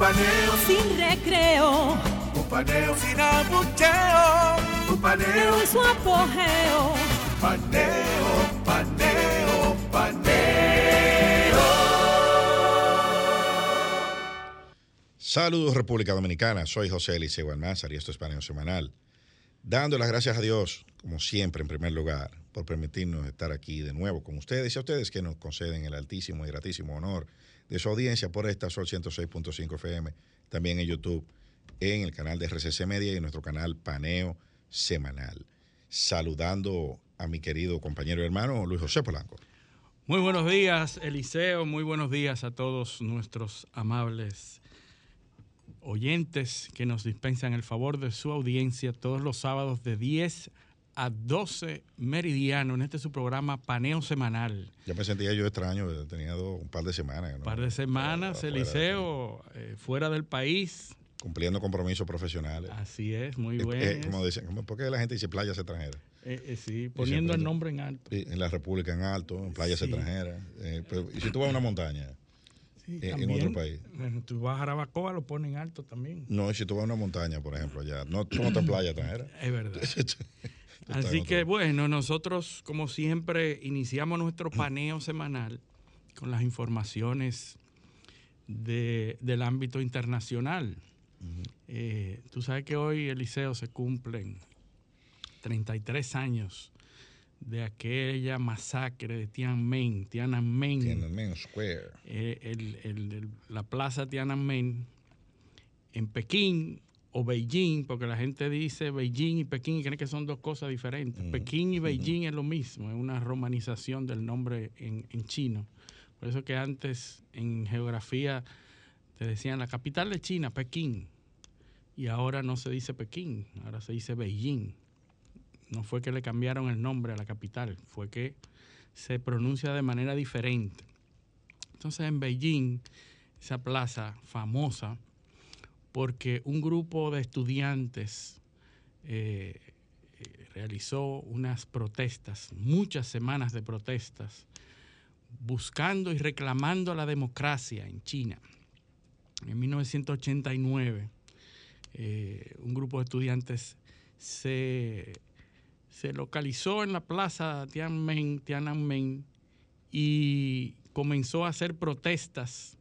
Un paneo sin recreo. Un paneo sin abucheo. Un paneo en su apogeo. Paneo, paneo, paneo. Saludos República Dominicana, soy José Eliseo Almanzar y esto es Paneo Semanal. Dando las gracias a Dios, como siempre, en primer lugar, por permitirnos estar aquí de nuevo con ustedes y a ustedes que nos conceden el altísimo y gratísimo honor de su audiencia por esta Sol 106.5 FM, también en YouTube, en el canal de RCC Media y en nuestro canal Paneo Semanal. Saludando a mi querido compañero y hermano Luis José Polanco. Muy buenos días, Eliseo. Muy buenos días a todos nuestros amables oyentes que nos dispensan el favor de su audiencia todos los sábados de 10 a 12 meridiano en este su programa Paneo Semanal. Ya me sentía yo extraño, tenía un par de semanas. Un par de semanas, Eliseo, eh, fuera del país. Cumpliendo compromisos profesionales. Así es, muy eh, bueno. Eh, como dicen, ¿por qué la gente dice playas extranjeras? sí, poniendo el nombre en alto. En la República en alto, en playas extranjeras. y si tú vas a una montaña, en, otro país. Bueno, tú vas a Jarabacoa, lo ponen alto también. No, si tú vas a una montaña, por ejemplo, allá, no, tú no playa extranjera. Es verdad. Así que bueno, nosotros como siempre iniciamos nuestro paneo semanal con las informaciones de, del ámbito internacional. Eh, tú sabes que hoy, Eliseo, se cumplen 33 años de aquella masacre de Tiananmen, Tiananmen, Tiananmen Square, eh, la plaza Tiananmen en Pekín o Beijing, porque la gente dice Beijing y Pekín y creen que son dos cosas diferentes. Pekín y Beijing es lo mismo, es una romanización del nombre en, en, chino. Por eso que antes en geografía te decían la capital de China, Pekín, y ahora no se dice Pekín, ahora se dice Beijing no fue que le cambiaron el nombre a la capital, fue que se pronuncia de manera diferente. Entonces en Beijing, esa plaza famosa, porque un grupo de estudiantes eh, eh, realizó unas protestas, muchas semanas de protestas, buscando y reclamando la democracia en China. En 1989, eh, un grupo de estudiantes se se localizó en la plaza Tiananmen, Tiananmen y comenzó a hacer protestas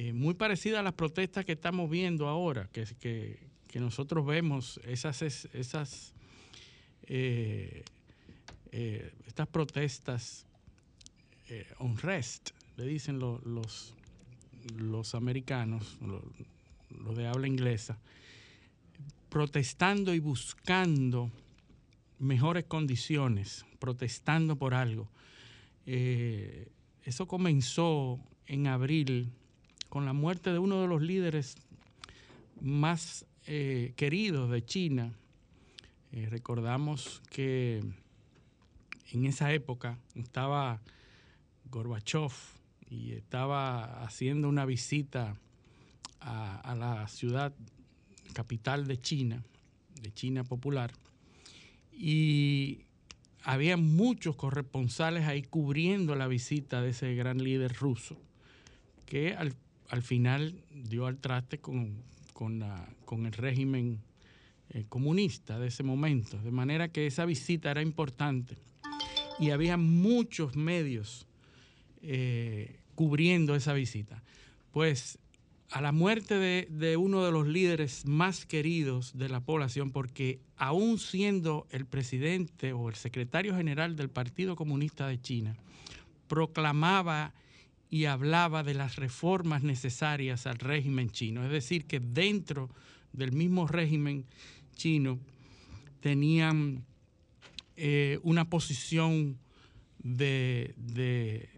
eh, muy parecidas a las protestas que estamos viendo ahora, que, nosotros vemos esas, esas eh, eh, estas protestas unrest, le dicen los, los americanos, los de habla inglesa, protestando y buscando mejores condiciones, protestando por algo. Eso comenzó en abril con la muerte de uno de los líderes más eh, queridos de China. Eh, recordamos que en esa época estaba Gorbachev y estaba haciendo una visita a la ciudad capital de China, de China popular y había muchos corresponsales ahí cubriendo la visita de ese gran líder ruso, que al, final dio al traste con, con, el régimen eh, comunista de ese momento, de manera que esa visita era importante. Y había muchos medios eh, cubriendo esa visita. Pues a la muerte de, uno de los líderes más queridos de la población, porque aún siendo el presidente o el secretario general del Partido Comunista de China, proclamaba y hablaba de las reformas necesarias al régimen chino. Es decir, que dentro del mismo régimen chino tenían eh, una posición de,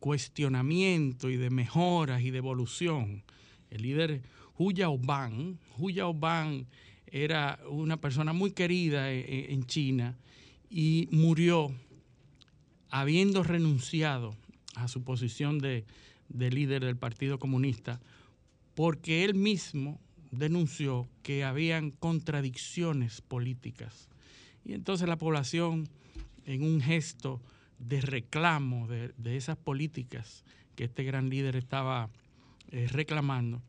cuestionamiento y de mejoras y de evolución. El líder Hu Yaoban, Hu Yaoban era una persona muy querida e, e, en China y murió habiendo renunciado a su posición de, de líder del Partido Comunista porque él mismo denunció que habían contradicciones políticas. Y entonces la población, en un gesto de reclamo de, esas políticas que este gran líder estaba eh, reclamando,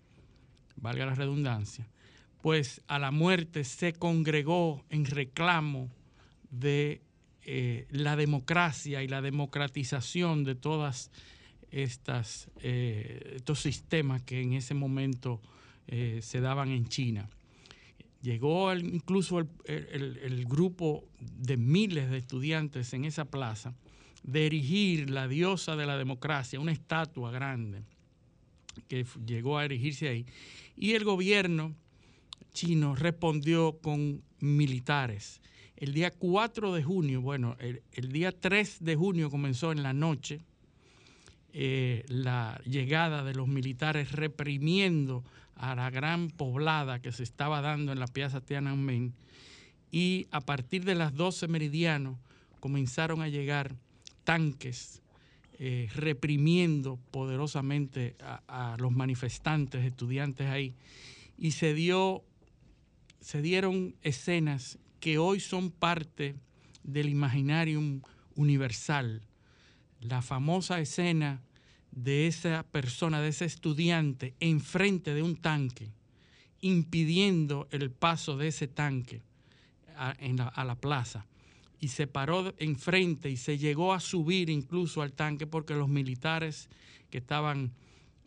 valga la redundancia, pues a la muerte se congregó en reclamo de eh, la democracia y la democratización de todas estas, eh, estos sistemas que en ese momento eh, se daban en China. Llegó incluso el, grupo de miles de estudiantes en esa plaza de erigir la diosa de la democracia, una estatua grande que llegó a erigirse ahí. Y el gobierno chino respondió con militares. El día 4 de junio, bueno, el día 3 de junio comenzó en la noche, eh, la llegada de los militares reprimiendo a la gran poblada que se estaba dando en la Piazza Tiananmen y a partir de las 12 meridianos comenzaron a llegar tanques eh, reprimiendo poderosamente a, los manifestantes, estudiantes ahí, y se dio, se dieron escenas que hoy son parte del imaginarium universal la famosa escena de esa persona, de ese estudiante, enfrente de un tanque, impidiendo el paso de ese tanque a, la, plaza. Y se paró enfrente y se llegó a subir incluso al tanque porque los militares que estaban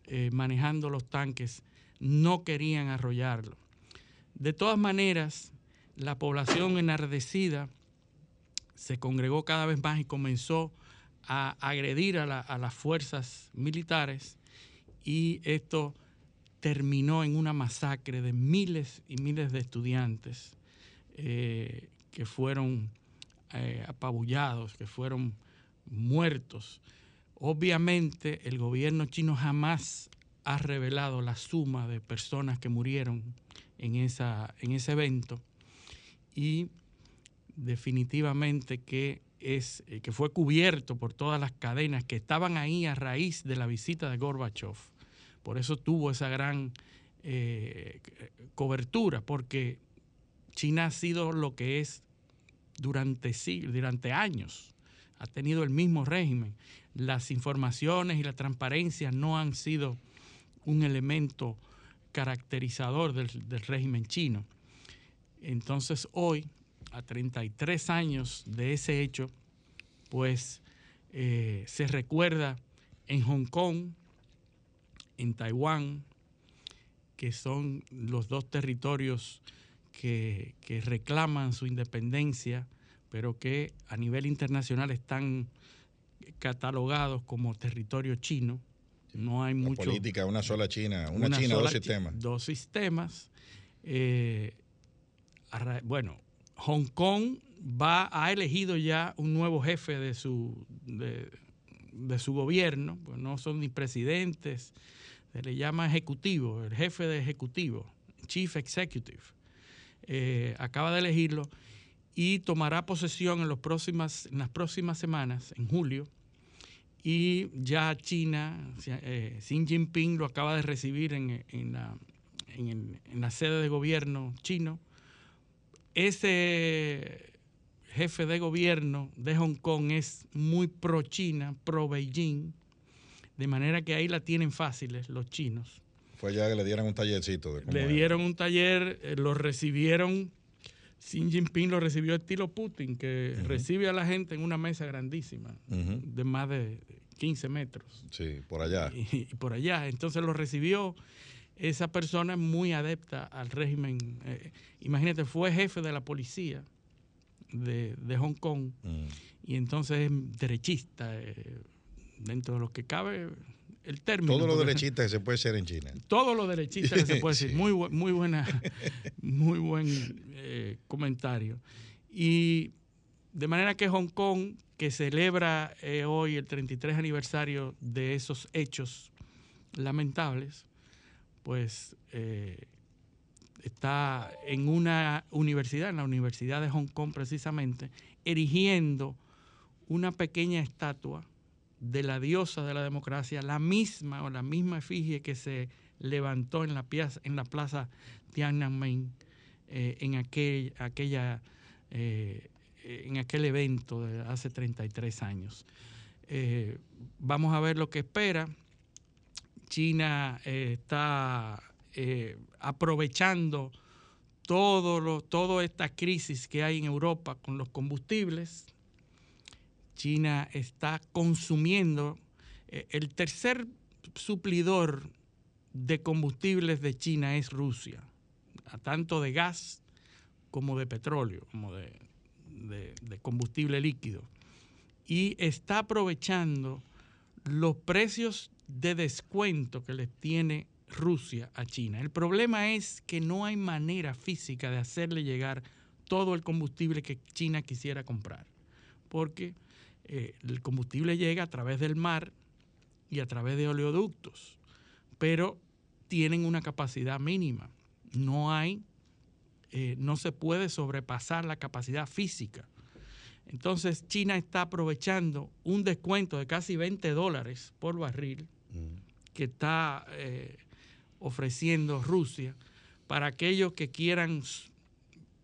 eh, manejando los tanques no querían arrollarlo. De todas maneras, la población enardecida se congregó cada vez más y comenzó a agredir a, las fuerzas militares y esto terminó en una masacre de miles y miles de estudiantes eh, que fueron eh, apabullados, que fueron muertos. Obviamente el gobierno chino jamás ha revelado la suma de personas que murieron en, ese evento y definitivamente que es, eh, que fue cubierto por todas las cadenas que estaban ahí a raíz de la visita de Gorbachev. Por eso tuvo esa gran eh, cobertura, porque China ha sido lo que es durante siglos, durante años. Ha tenido el mismo régimen. Las informaciones y la transparencia no han sido un elemento caracterizador del, del régimen chino. Entonces hoy a 33 años de ese hecho, pues eh, se recuerda en Hong Kong, en Taiwán, que son los dos territorios que, reclaman su independencia, pero que a nivel internacional están catalogados como territorio chino. No hay mucha política, una sola China, una, China, dos sistemas. Dos sistemas. Eh, bueno, Hong Kong va, ha elegido ya un nuevo jefe de su, de, su gobierno, pues no son ni presidentes, se le llama ejecutivo, el jefe de ejecutivo, Chief Executive. Eh, acaba de elegirlo y tomará posesión en, los próximas, en las próximas semanas, en julio, y ya China, eh, Xi Jinping lo acaba de recibir en, en, la, en, la, sede de gobierno chino ese jefe de gobierno de Hong Kong es muy pro China, pro Beijing, de manera que ahí la tienen fáciles los chinos. Fue ya que le dieron un tallercito. De le dieron un taller, eh, lo recibieron, Xi Jinping lo recibió estilo Putin, que recibe a la gente en una mesa grandísima, de más de 15 metros. Sí, por allá. y por allá. Entonces lo recibió esa persona es muy adepta al régimen. Eh, imagínate, fue jefe de la policía de, Hong Kong mm. y entonces es derechista, eh, dentro de lo que cabe el término. Todo lo derechista que se puede ser en China. Todo lo derechista que se puede ser. Muy, muy, buena, muy buen eh, comentario. Y de manera que Hong Kong, que celebra eh, hoy el 33 aniversario de esos hechos lamentables, pues eh, está en una universidad, en la Universidad de Hong Kong precisamente, erigiendo una pequeña estatua de la diosa de la democracia, la misma o la misma efigie que se levantó en la, plaza, en la plaza Tiananmen eh, en aquel, aquella, eh, en aquel evento de hace 33 años. Vamos a ver lo que espera. China está aprovechando todo lo, toda esta crisis que hay en Europa con los combustibles. China está consumiendo el tercer suplidor de combustibles de China es Rusia, tanto de gas como de petróleo, como de, combustible líquido. Y está aprovechando los precios de descuento que les tiene Rusia a China. El problema es que no hay manera física de hacerle llegar todo el combustible que China quisiera comprar, porque eh, el combustible llega a través del mar y a través de oleoductos pero tienen una capacidad mínima. No hay, eh, no se puede sobrepasar la capacidad física. Entonces China está aprovechando un descuento de casi 20 dólares por barril mm. que está eh, ofreciendo Rusia para aquellos que quieran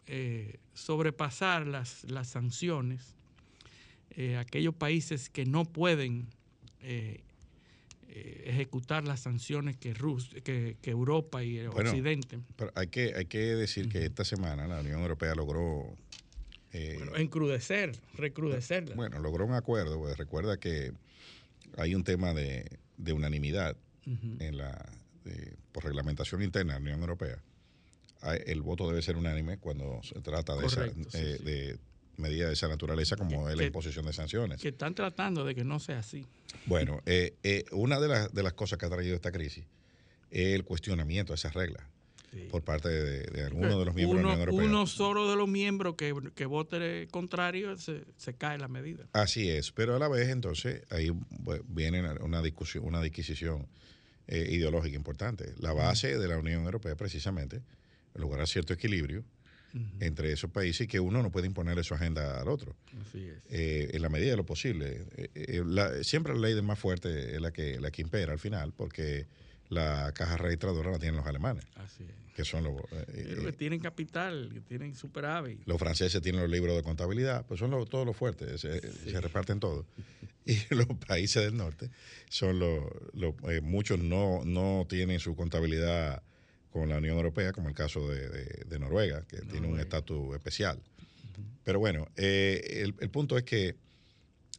eh, sobrepasar las, las sanciones, aquellos países que no pueden eh, ejecutar las sanciones que, que, Europa y el Occidente. Pero hay que, hay que decir que esta semana la Unión Europea logró... Eh, encrudecer, recrudecerla. Bueno, logró un acuerdo. Pues recuerda que hay un tema de, unanimidad en la por reglamentación interna de la Unión Europea. El voto debe ser unánime cuando se trata de, esa, eh, de medidas de esa naturaleza como es la imposición de sanciones. Que están tratando de que no sea así. Bueno, eh, eh, una de, de, las cosas que ha traído esta crisis es el cuestionamiento de esas reglas por parte de, algunos de los miembros de la Unión Europea. Uno solo de los miembros que, que vote contrario se, se, cae la medida. Así es, pero a la vez entonces ahí viene una discusión, una disquisición eh, ideológica importante. La base de la Unión Europea precisamente lograr cierto equilibrio entre esos países y que uno no puede imponerle su agenda al otro. Así es. Eh, en la medida de lo posible. Eh, eh, siempre la ley del más fuerte es la que, la que impera al final, porque la caja registradora la tienen los alemanes. Así es. Que son los. que tienen capital, que tienen superávit. Los franceses tienen los libros de contabilidad, pues son todos los fuertes, se, reparten todos. Y los países del norte son los. muchos no, no tienen su contabilidad con la Unión Europea, como el caso de, Noruega, que tiene un estatus especial. Pero bueno, eh, el, punto es que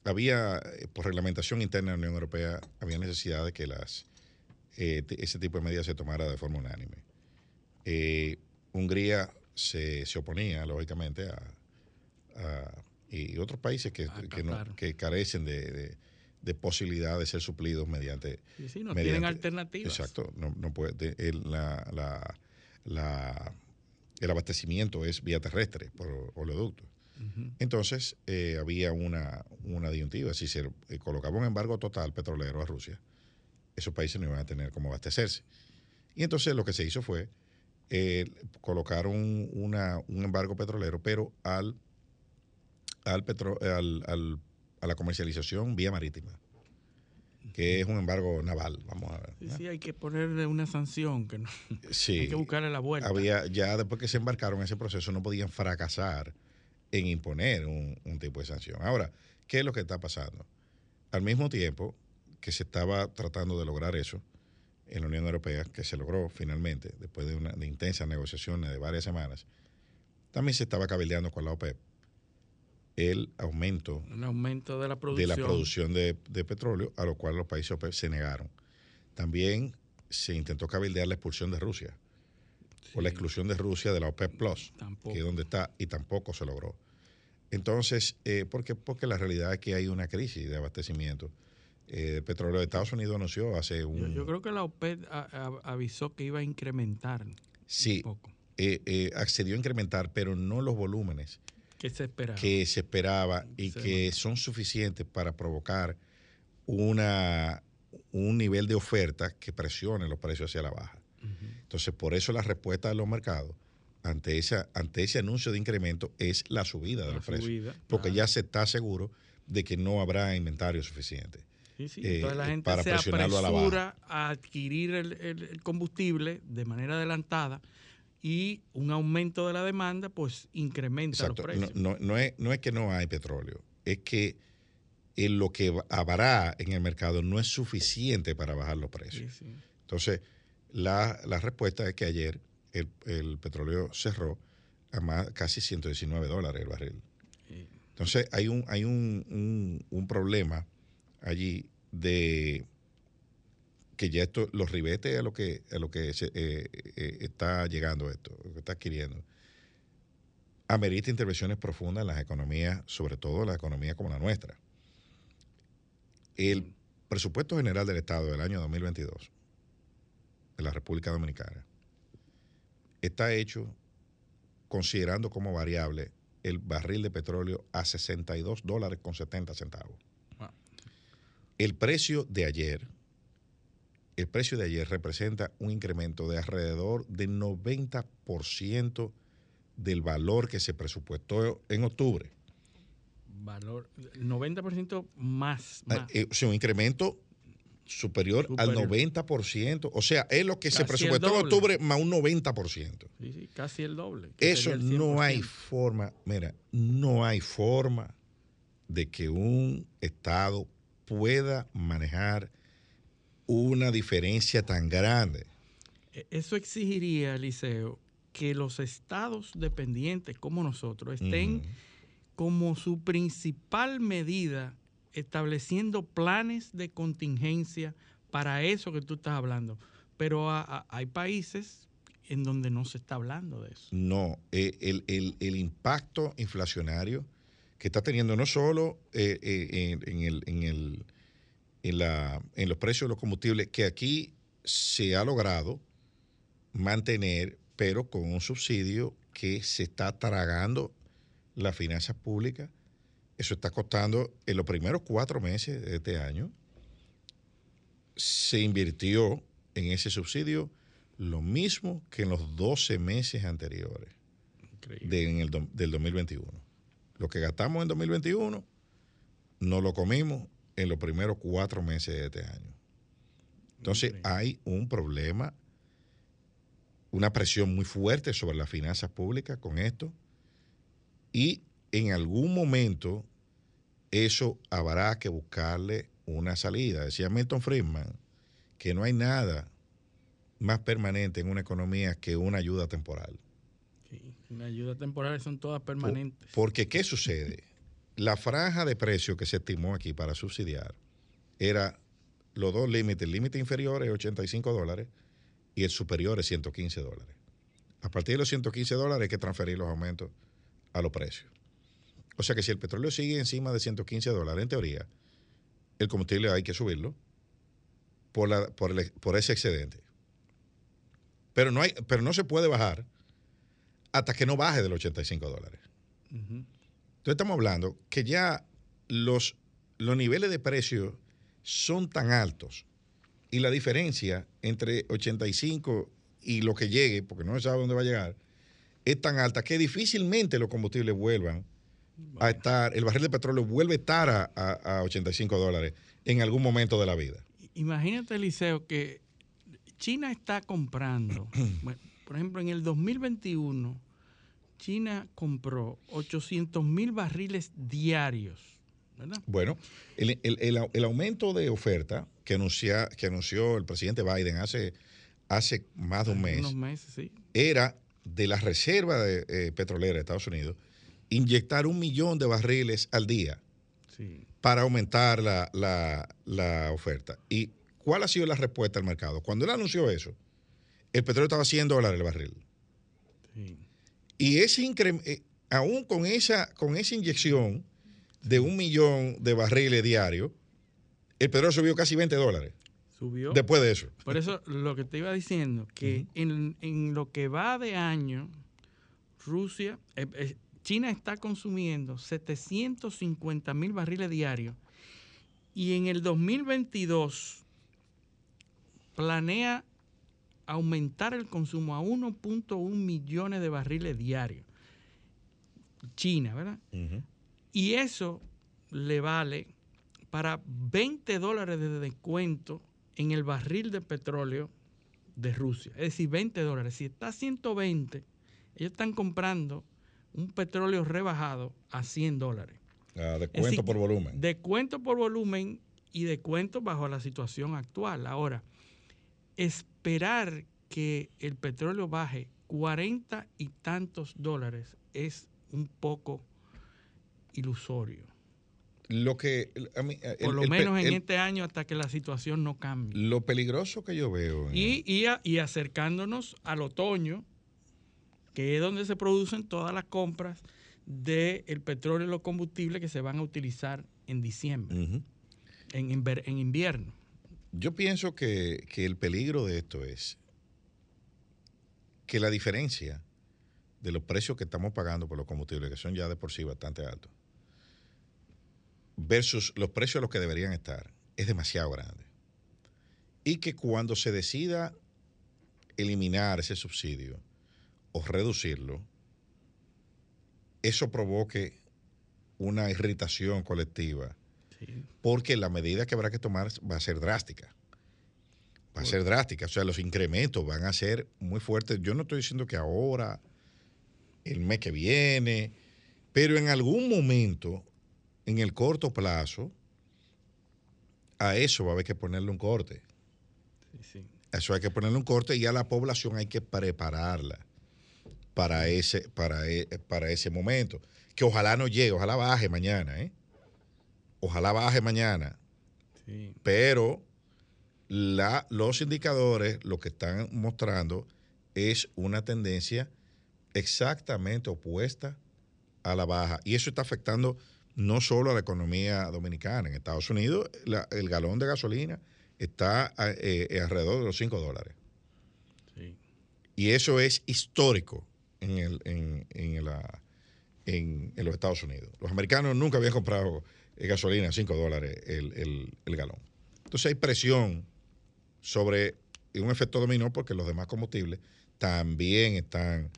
había, eh, por reglamentación interna de la Unión Europea, había necesidad de que las, eh, ese tipo de medidas se tomara de forma unánime. Hungría se, oponía, lógicamente, a, y otros países que, que, carecen de de posibilidad de ser suplidos mediante... Sí, sí, no tienen alternativas. Exacto, no, no puede, el, la, la, el abastecimiento es vía terrestre por oleoducto. Entonces eh, había una, una disyuntiva, si se eh, colocaba un embargo total petrolero a Rusia, esos países no iban a tener cómo abastecerse. Y entonces lo que se hizo fue eh, colocar un, una, un embargo petrolero, pero al, al, petro, al, al a la comercialización vía marítima, que es un embargo naval, vamos a ver. Sí, sí hay que ponerle una sanción, que no, hay que buscarle la vuelta. Había, ya después que se embarcaron en ese proceso no podían fracasar en imponer un, tipo de sanción. Ahora, ¿qué es lo que está pasando? Al mismo tiempo que se estaba tratando de lograr eso en la Unión Europea, que se logró finalmente, después de, una, de intensas negociaciones de varias semanas, también se estaba cabildeando con la OPEP el aumento, aumento de la producción, de, la producción de, petróleo, a lo cual los países OPEP se negaron. También se intentó cabildear la expulsión de Rusia, o la exclusión de Rusia de la OPEP Plus, que es donde está, y tampoco se logró. Entonces, eh, ¿por qué? Porque la realidad es que hay una crisis de abastecimiento eh, de petróleo. Estados Unidos anunció hace un... Yo, creo que la OPEP avisó que iba a incrementar sí, un poco. Eh, accedió a incrementar, pero no los volúmenes que se esperaba, que se esperaba y Se que son suficientes para provocar una, un nivel de oferta que presione los precios hacia la baja. Entonces, por eso la respuesta de los mercados ante, esa, ante ese anuncio de incremento es la subida de La los precios. subida, Porque claro. ya se está seguro de que no habrá inventario suficiente. Sí, sí, eh, Entonces la gente para se presionarlo a la baja. apresura a, adquirir el, el- el combustible de manera adelantada y un aumento de la demanda pues incrementa Exacto. los No, precios. no, no es, no es que no hay petróleo, es que en lo que habrá en el mercado no es suficiente para bajar los precios. Sí, sí. Entonces, la, la respuesta es que ayer el, el petróleo cerró a más, casi 119 dólares el barril. Sí. Entonces, hay un, hay un, un- un problema allí de que ya esto, los ribetes a lo que, a lo que se, eh, eh, está llegando esto, lo que está adquiriendo, amerita intervenciones profundas en las economías, sobre todo en las economías como la nuestra. El presupuesto general del Estado del año 2022 de la República Dominicana está hecho considerando como variable el barril de petróleo a 62 dólares con 70 centavos. El precio de ayer, el precio de ayer representa un incremento de alrededor del 90% del valor que se presupuestó en octubre. Valor, 90% más. más. Eh, o sea, un incremento superior, al Superior. 90%. O sea, es lo que se Casi presupuestó en octubre más un 90%. Sí, sí, casi el doble. Eso el no hay 100%. forma, mira, no hay forma de que un Estado pueda manejar una diferencia tan grande. E- Eso exigiría, Liceo, que los estados dependientes como nosotros estén como su principal medida estableciendo planes de contingencia para eso que tú estás hablando. Pero a- a- hay países en donde no se está hablando de eso. No, eh, el, el- el impacto inflacionario que está teniendo no solo eh, eh, en, en el, en, el- en la- en los precios de los combustibles, que aquí se ha logrado mantener, pero con un subsidio que se está tragando las finanzas públicas. Eso está costando en los primeros cuatro meses de este año. Se invirtió en ese subsidio lo mismo que en los 12 meses anteriores de- en el del 2021. Lo que gastamos en 2021 no lo comimos en los primeros cuatro meses de este año. Entonces hay un problema, una presión muy fuerte sobre las finanzas públicas con esto y en algún momento eso habrá que buscarle una salida. Decía Milton Friedman que no hay nada más permanente en una economía que una ayuda temporal. Las ayudas temporales son todas permanentes. Porque, ¿qué sucede? La franja de precio que se estimó aquí para subsidiar era los dos límites. El límite inferior es 85 dólares y el superior es 115 dólares. A partir de los 115 dólares hay que transferir los aumentos a los precios. O sea que si el petróleo sigue encima de 115 dólares, en teoría, el combustible hay que subirlo por, la- por el- por ese excedente. Pero no, hay, pero no se puede bajar hasta que no baje de los 85 dólares. Entonces estamos hablando que ya los, los niveles de precio son tan altos y la diferencia entre 85 y lo que llegue, porque no se sabe dónde va a llegar, es tan alta que difícilmente los combustibles vuelvan a estar, el barril de petróleo vuelve a estar a, a- a 85 dólares en algún momento de la vida. Imagínate, Eliseo, que China está comprando, bueno, por ejemplo, en el 2021, China compró 800 mil barriles diarios, ¿verdad? Bueno, el, el- el- el aumento de oferta que, anuncia, que anunció el presidente Biden hace, hace más de un mes, Unos meses, sí. era de la reserva de, eh, petrolera de Estados Unidos inyectar un millón de barriles al día sí. para aumentar la, la- la oferta. ¿Y cuál ha sido la respuesta del mercado? Cuando él anunció eso, el petróleo estaba a 100 dólares el barril. sí. Y ese increm- eh, aún con esa, con esa inyección de un millón de barriles diarios, el petróleo subió casi 20 dólares Subió. después de eso. Por eso lo que te iba diciendo, que en, en lo que va de año, Rusia, eh, eh, China está consumiendo 750 mil barriles diarios y en el 2022 planea aumentar el consumo a 1.1 millones de barriles diarios. China, ¿verdad? Y eso le vale para 20 dólares de descuento en el barril de petróleo de Rusia. Es decir, 20 dólares. Si está a 120, ellos están comprando un petróleo rebajado a 100 dólares. Ah, descuento por volumen. Descuento por volumen y descuento bajo la situación actual. Ahora, esperar que el petróleo baje 40 y tantos dólares es un poco ilusorio. Lo que, Por lo menos en este año hasta que la situación no cambie. Lo peligroso que yo veo. Y, y, acercándonos al otoño, que es donde se producen todas las compras del petróleo y los combustibles que se van a utilizar en diciembre, en, en, invierno. Yo pienso que, que el peligro de esto es que la diferencia de los precios que estamos pagando por los combustibles, que son ya de por sí bastante altos, versus los precios a los que deberían estar, es demasiado grande. Y que cuando se decida eliminar ese subsidio o reducirlo, eso provoque una irritación colectiva, porque la medida que habrá que tomar va a ser drástica. Va a ser drástica, o sea, los incrementos van a ser muy fuertes. Yo no estoy diciendo que ahora, el mes que viene, pero en algún momento en el corto plazo, a eso va a haber que ponerle un corte. A eso hay que ponerle un corte y a la población hay que prepararla para ese, para, e, para ese momento. Que ojalá no llegue, ojalá baje mañana, ¿eh? Ojalá baje mañana. Pero la, los indicadores lo que están mostrando es una tendencia exactamente opuesta a la baja. Y eso está afectando no solo a la economía dominicana. En Estados Unidos el galón de gasolina está eh, eh, alrededor de los 5 dólares. Y eso es histórico en, el, en, en, la, en, los Estados Unidos. Los americanos nunca habían comprado eh, gasolina a 5 dólares el, el, galón. Entonces hay presión sobre un efecto dominó porque los demás combustibles también están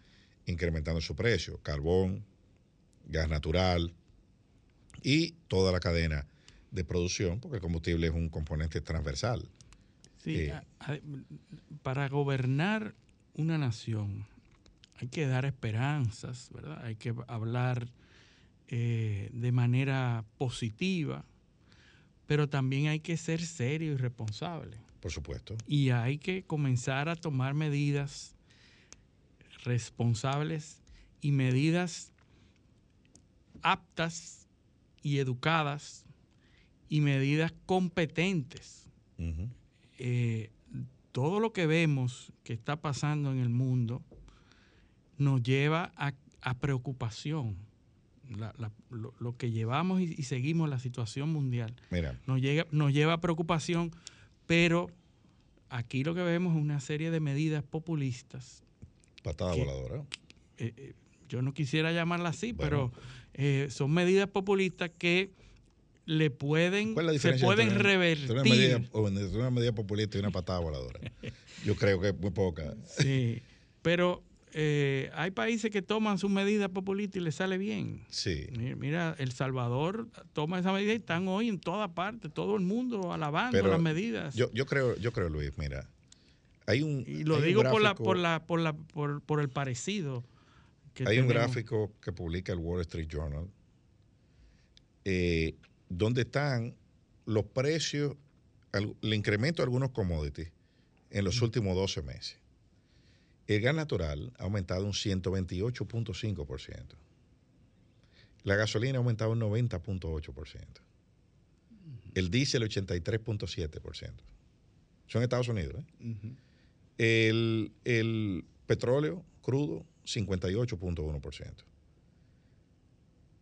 incrementando su precio. Carbón, gas natural, y toda la cadena de producción, porque el combustible es un componente transversal. Sí, eh, para gobernar una nación hay que dar esperanzas, ¿verdad? Hay que hablar eh, de manera positiva, pero también hay que ser serio y responsable. Por supuesto. Y hay que comenzar a tomar medidas responsables y medidas aptas y educadas y medidas competentes. Eh, todo lo que vemos que está pasando en el mundo nos lleva a, preocupación. Lo, que llevamos y, seguimos la situación mundial Nos, llega, nos lleva a preocupación, pero aquí lo que vemos es una serie de medidas populistas. Patada voladora. Eh, eh, yo no quisiera llamarla así, pero eh, son medidas populistas que le pueden, se pueden revertir. Una medida, una medida populista y una patada voladora. Yo creo que es muy poca. Sí, pero eh, hay países que toman sus medidas populistas y les sale bien. Sí. Mira, El Salvador toma esa medida y están hoy en toda parte, todo el mundo alabando las medidas. Yo, yo creo, yo creo, Luis, mira, hay un. Y lo digo por, la, por, la, por, la, por, por el parecido hay un gráfico que publica el Wall Street Journal eh, donde están los precios, el incremento de algunos commodities en los últimos 12 meses. El gas natural ha aumentado un 128.5%. La gasolina ha aumentado un 90.8%. El diésel 83.7%. Son Estados Unidos. ¿eh? el, el petróleo crudo 58.1%.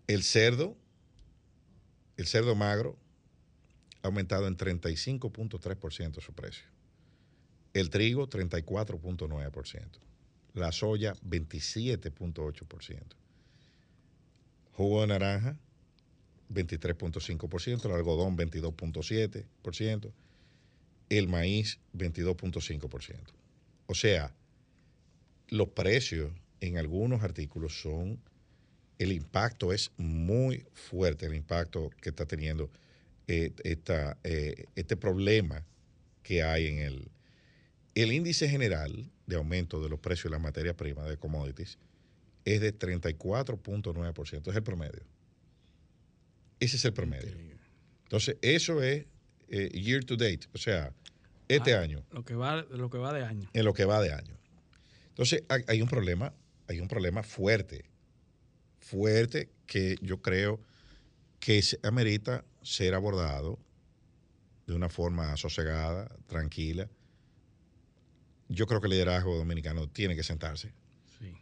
El cerdo, el cerdo magro, ha aumentado en 35.3% su precio. El trigo, 34.9%. La soya, 27.8%. jugo de naranja 23.5%, el algodón 22.7%, el maíz 22.5%. O sea, los precios en algunos artículos son, el impacto es muy fuerte, el impacto que está teniendo eh, esta, eh, este problema que hay en el, el índice general de aumento de los precios de las materias primas de commodities es de 34.9%, es el promedio. Ese es el promedio. Entonces, eso es eh, year to date, o sea, este Ah, año, Lo que, va, lo que va de año. en lo que va de año. Entonces, hay, hay un problema, hay un problema fuerte, fuerte que yo creo que se amerita ser abordado de una forma sosegada, tranquila. Yo creo que el liderazgo dominicano tiene que sentarse. Sí.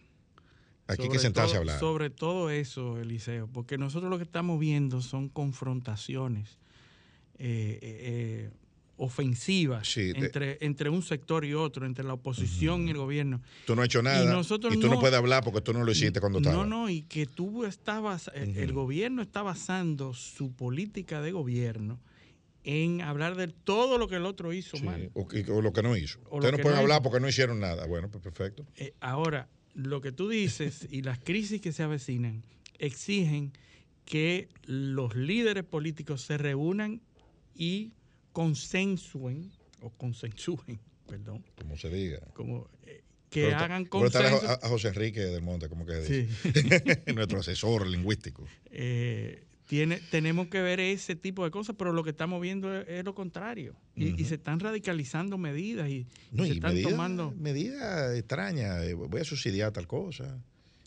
Aquí hay que sentarse todo- a hablar. Sobre todo eso, Eliseo, porque nosotros lo que estamos viendo son confrontaciones eh, eh, eh, ofensivas Sí, de- entre, entre un sector y otro, entre la oposición y el gobierno. Tú no has hecho nada y, nosotros tú no, no- puedes hablar porque tú no lo hiciste cuando No, estabas. no, y que tú estabas, eh, el gobierno está basando su política de gobierno en hablar de todo lo que el otro hizo Sí, mal. o, lo que no hizo. O Ustedes no pueden no hablar hizo. porque no hicieron nada. Bueno, pues perfecto. Eh, ahora, lo que tú dices y las crisis que se avecinan exigen que los líderes políticos se reúnan y consensúen, o consensúen, perdón, Como se diga. como eh, que Pero- hagan pero está a, consenso. a- a José Enrique del Monte, como que dice. Nuestro asesor lingüístico. Eh, tiene, tenemos que ver ese tipo de cosas, pero lo que estamos viendo es, es lo contrario. Y, se están radicalizando medidas y, se están medida, tomando. medida extraña. eh, Voy a subsidiar tal cosa.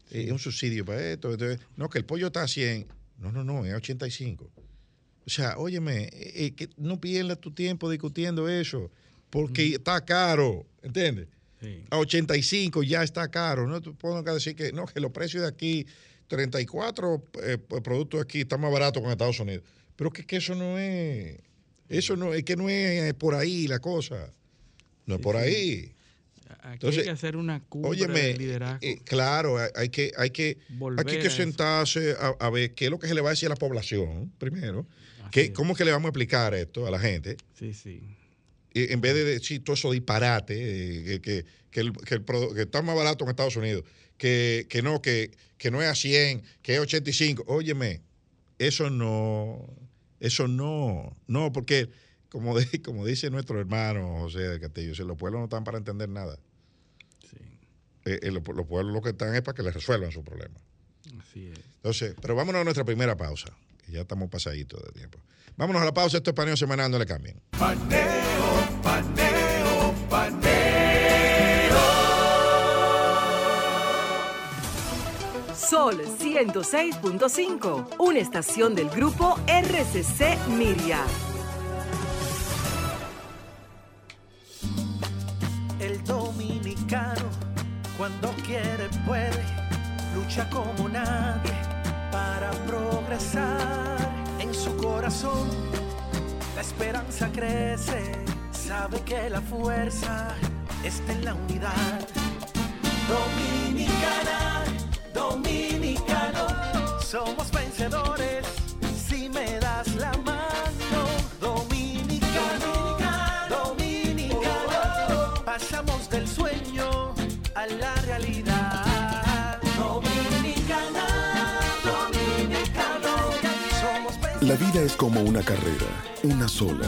eh, un subsidio para esto. entonces, no, que el pollo está a 100. No, no, no, es 85. O sea, óyeme, eh, que no pierdas tu tiempo discutiendo eso, porque está caro, ¿entiendes? Sí. A 85 ya está caro. No te a decir que no, que los precios de aquí, 34 eh, productos aquí están más baratos que en Estados Unidos. Pero que, que eso no es. Eso no es que no es por ahí la cosa. No es por ahí. Aquí Entonces, hay que hacer una cumbre Óyeme, de liderazgo. eh, claro, hay- que, hay que, Volver aquí hay que sentarse a, a ver qué es lo que se le va a decir a la población, primero. Que, es. ¿Cómo es que le vamos a explicar esto a la gente? Sí, sí. En vez de decir todo eso disparate, eh, que, que, el, que, el que está más barato en Estados Unidos, que, que no, que, que no es a 100, que es 85. Óyeme, eso no, eso no, no, porque como, de- como dice nuestro hermano José del Castillo, si los pueblos no están para entender nada. Sí, Eh, eh, los, los pueblos lo que están es para que les resuelvan su problema. así es. Entonces, pero vámonos a nuestra primera pausa, que ya estamos pasaditos de tiempo. Vámonos a la pausa, esto es paneo semanal, no le cambien. Paneo, paneo, Sol 106.5, una estación del grupo RCC Miria. El dominicano, cuando quiere, puede, lucha como nadie para progresar. En su corazón, la esperanza crece, sabe que la fuerza está en la unidad. Dominicana, dominicano, somos vencedores si me das la mano. Dominicano, dominicano, pasamos del sueño a la realidad. Dominicana, dominicano, somos La vida es como una carrera, una sola,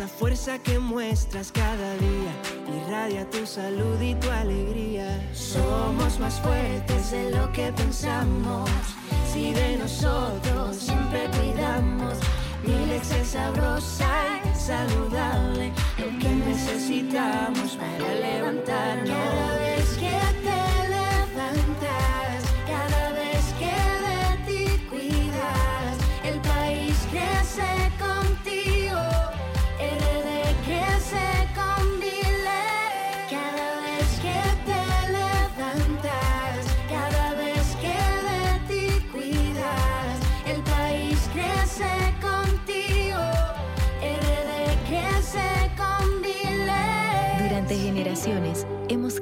Esa fuerza que muestras cada día irradia tu salud y tu alegría. Somos más fuertes de lo que pensamos. Si de nosotros siempre cuidamos. Mi leche es sabrosa y saludable. Lo que necesitamos para levantarnos.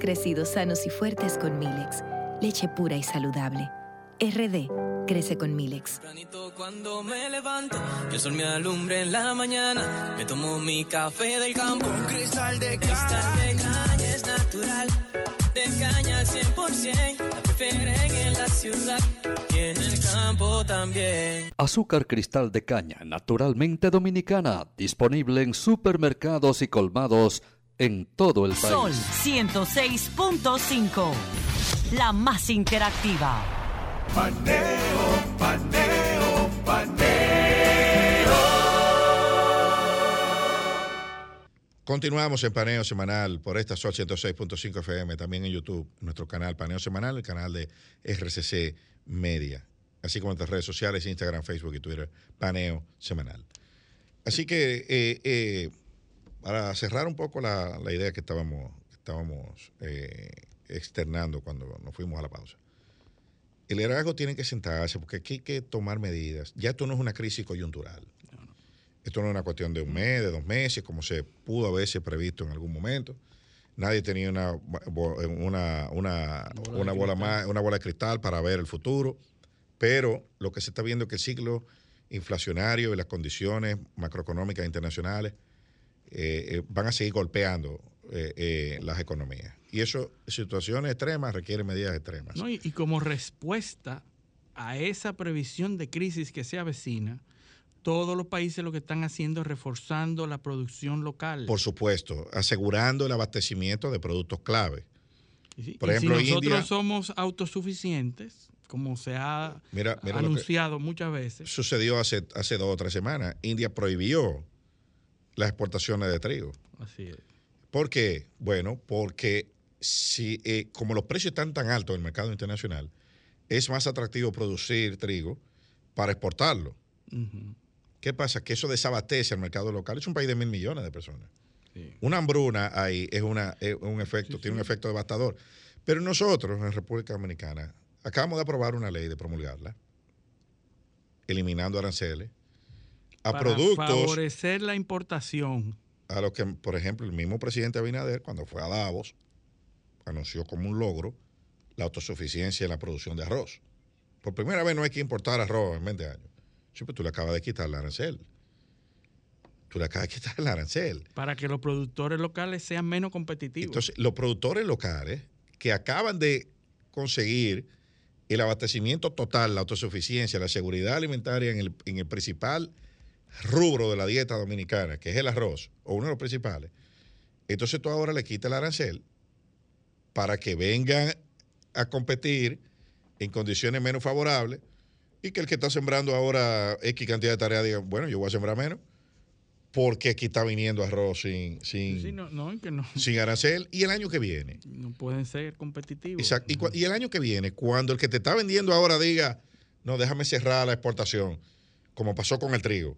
Crecido sanos y fuertes con Milex, leche pura y saludable. RD crece con Milex. Tempranito Cuando me levanto, que el sol me alumbre en la mañana, me tomo mi café del campo. Un cristal de caña es natural, de caña al 100%, la prefieren en la ciudad y en el campo también. Azúcar cristal de caña, naturalmente dominicana, disponible en supermercados y colmados en todo el país. Sol 106.5, la más interactiva. Paneo, paneo, paneo. Continuamos en Paneo Semanal por esta Sol 106.5 FM, también en YouTube, nuestro canal Paneo Semanal, el canal de RCC Media, así como en nuestras redes sociales, Instagram, Facebook y Twitter, Paneo Semanal. Así que eh, eh, para cerrar un poco la, la idea que estábamos, que estábamos eh, externando cuando nos fuimos a la pausa. El liderazgo tiene que sentarse porque aquí hay que tomar medidas. Ya esto no es una crisis coyuntural. Esto no es una cuestión de un mes, de dos meses, como se pudo haberse previsto en algún momento. Nadie tenía una, una, una, una bola, más, una bola de cristal para ver el futuro, pero lo que se está viendo es que el ciclo inflacionario y las condiciones macroeconómicas internacionales eh, eh, van a seguir golpeando eh, eh, las economías. Y eso, situaciones extremas requieren medidas extremas. ¿no? Y, y como respuesta a esa previsión de crisis que se avecina, todos los países lo que están haciendo es reforzando la producción local. Por supuesto, asegurando el abastecimiento de productos clave. Y si- Por y ejemplo, si nosotros India- somos autosuficientes, como se ha Mira, mira anunciado muchas veces, Sucedió hace, hace dos o tres semanas. India prohibió las exportaciones de trigo. así es. ¿Por qué? Bueno, porque si, eh, como los precios están tan altos en el mercado internacional, es más atractivo producir trigo para exportarlo. ¿Qué pasa? Que eso desabastece al mercado local. Es un país de mil millones de personas. Sí. Una hambruna ahí es, una, es un efecto, tiene un efecto devastador. Pero nosotros, en República Dominicana, acabamos de aprobar una ley de promulgarla, eliminando aranceles a Para productos favorecer la importación. a los que, por ejemplo, el mismo presidente Abinader, cuando fue a Davos, anunció como un logro la autosuficiencia en la producción de arroz. Por primera vez no hay que importar arroz en 20 años. Pero tú le acabas de quitar el arancel. Tú le acabas de quitar el arancel. para que los productores locales sean menos competitivos. Entonces, los productores locales que acaban de conseguir el abastecimiento total, la autosuficiencia, la seguridad alimentaria en el, en el principal rubro de la dieta dominicana, que es el arroz, o uno de los principales, entonces tú ahora le quitas el arancel para que vengan a competir en condiciones menos favorables y que el que está sembrando ahora X cantidad de tareas diga, bueno, yo voy a sembrar menos porque aquí está viniendo arroz sin, sin, Sí, no, no, que no, sin arancel y el año que viene. no pueden ser competitivos. Exacto. Y el año que viene, cuando el que te está vendiendo ahora diga, no, déjame cerrar la exportación, como pasó con el trigo,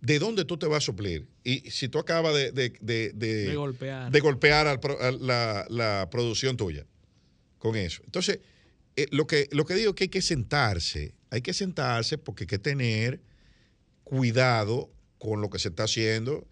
¿de dónde tú te vas a suplir? Y si tú acabas de, de- de- de- golpear. al la, la producción tuya con eso. Entonces, eh, lo, que, lo que digo es que hay que sentarse, hay que sentarse porque hay que tener cuidado con lo que se está haciendo.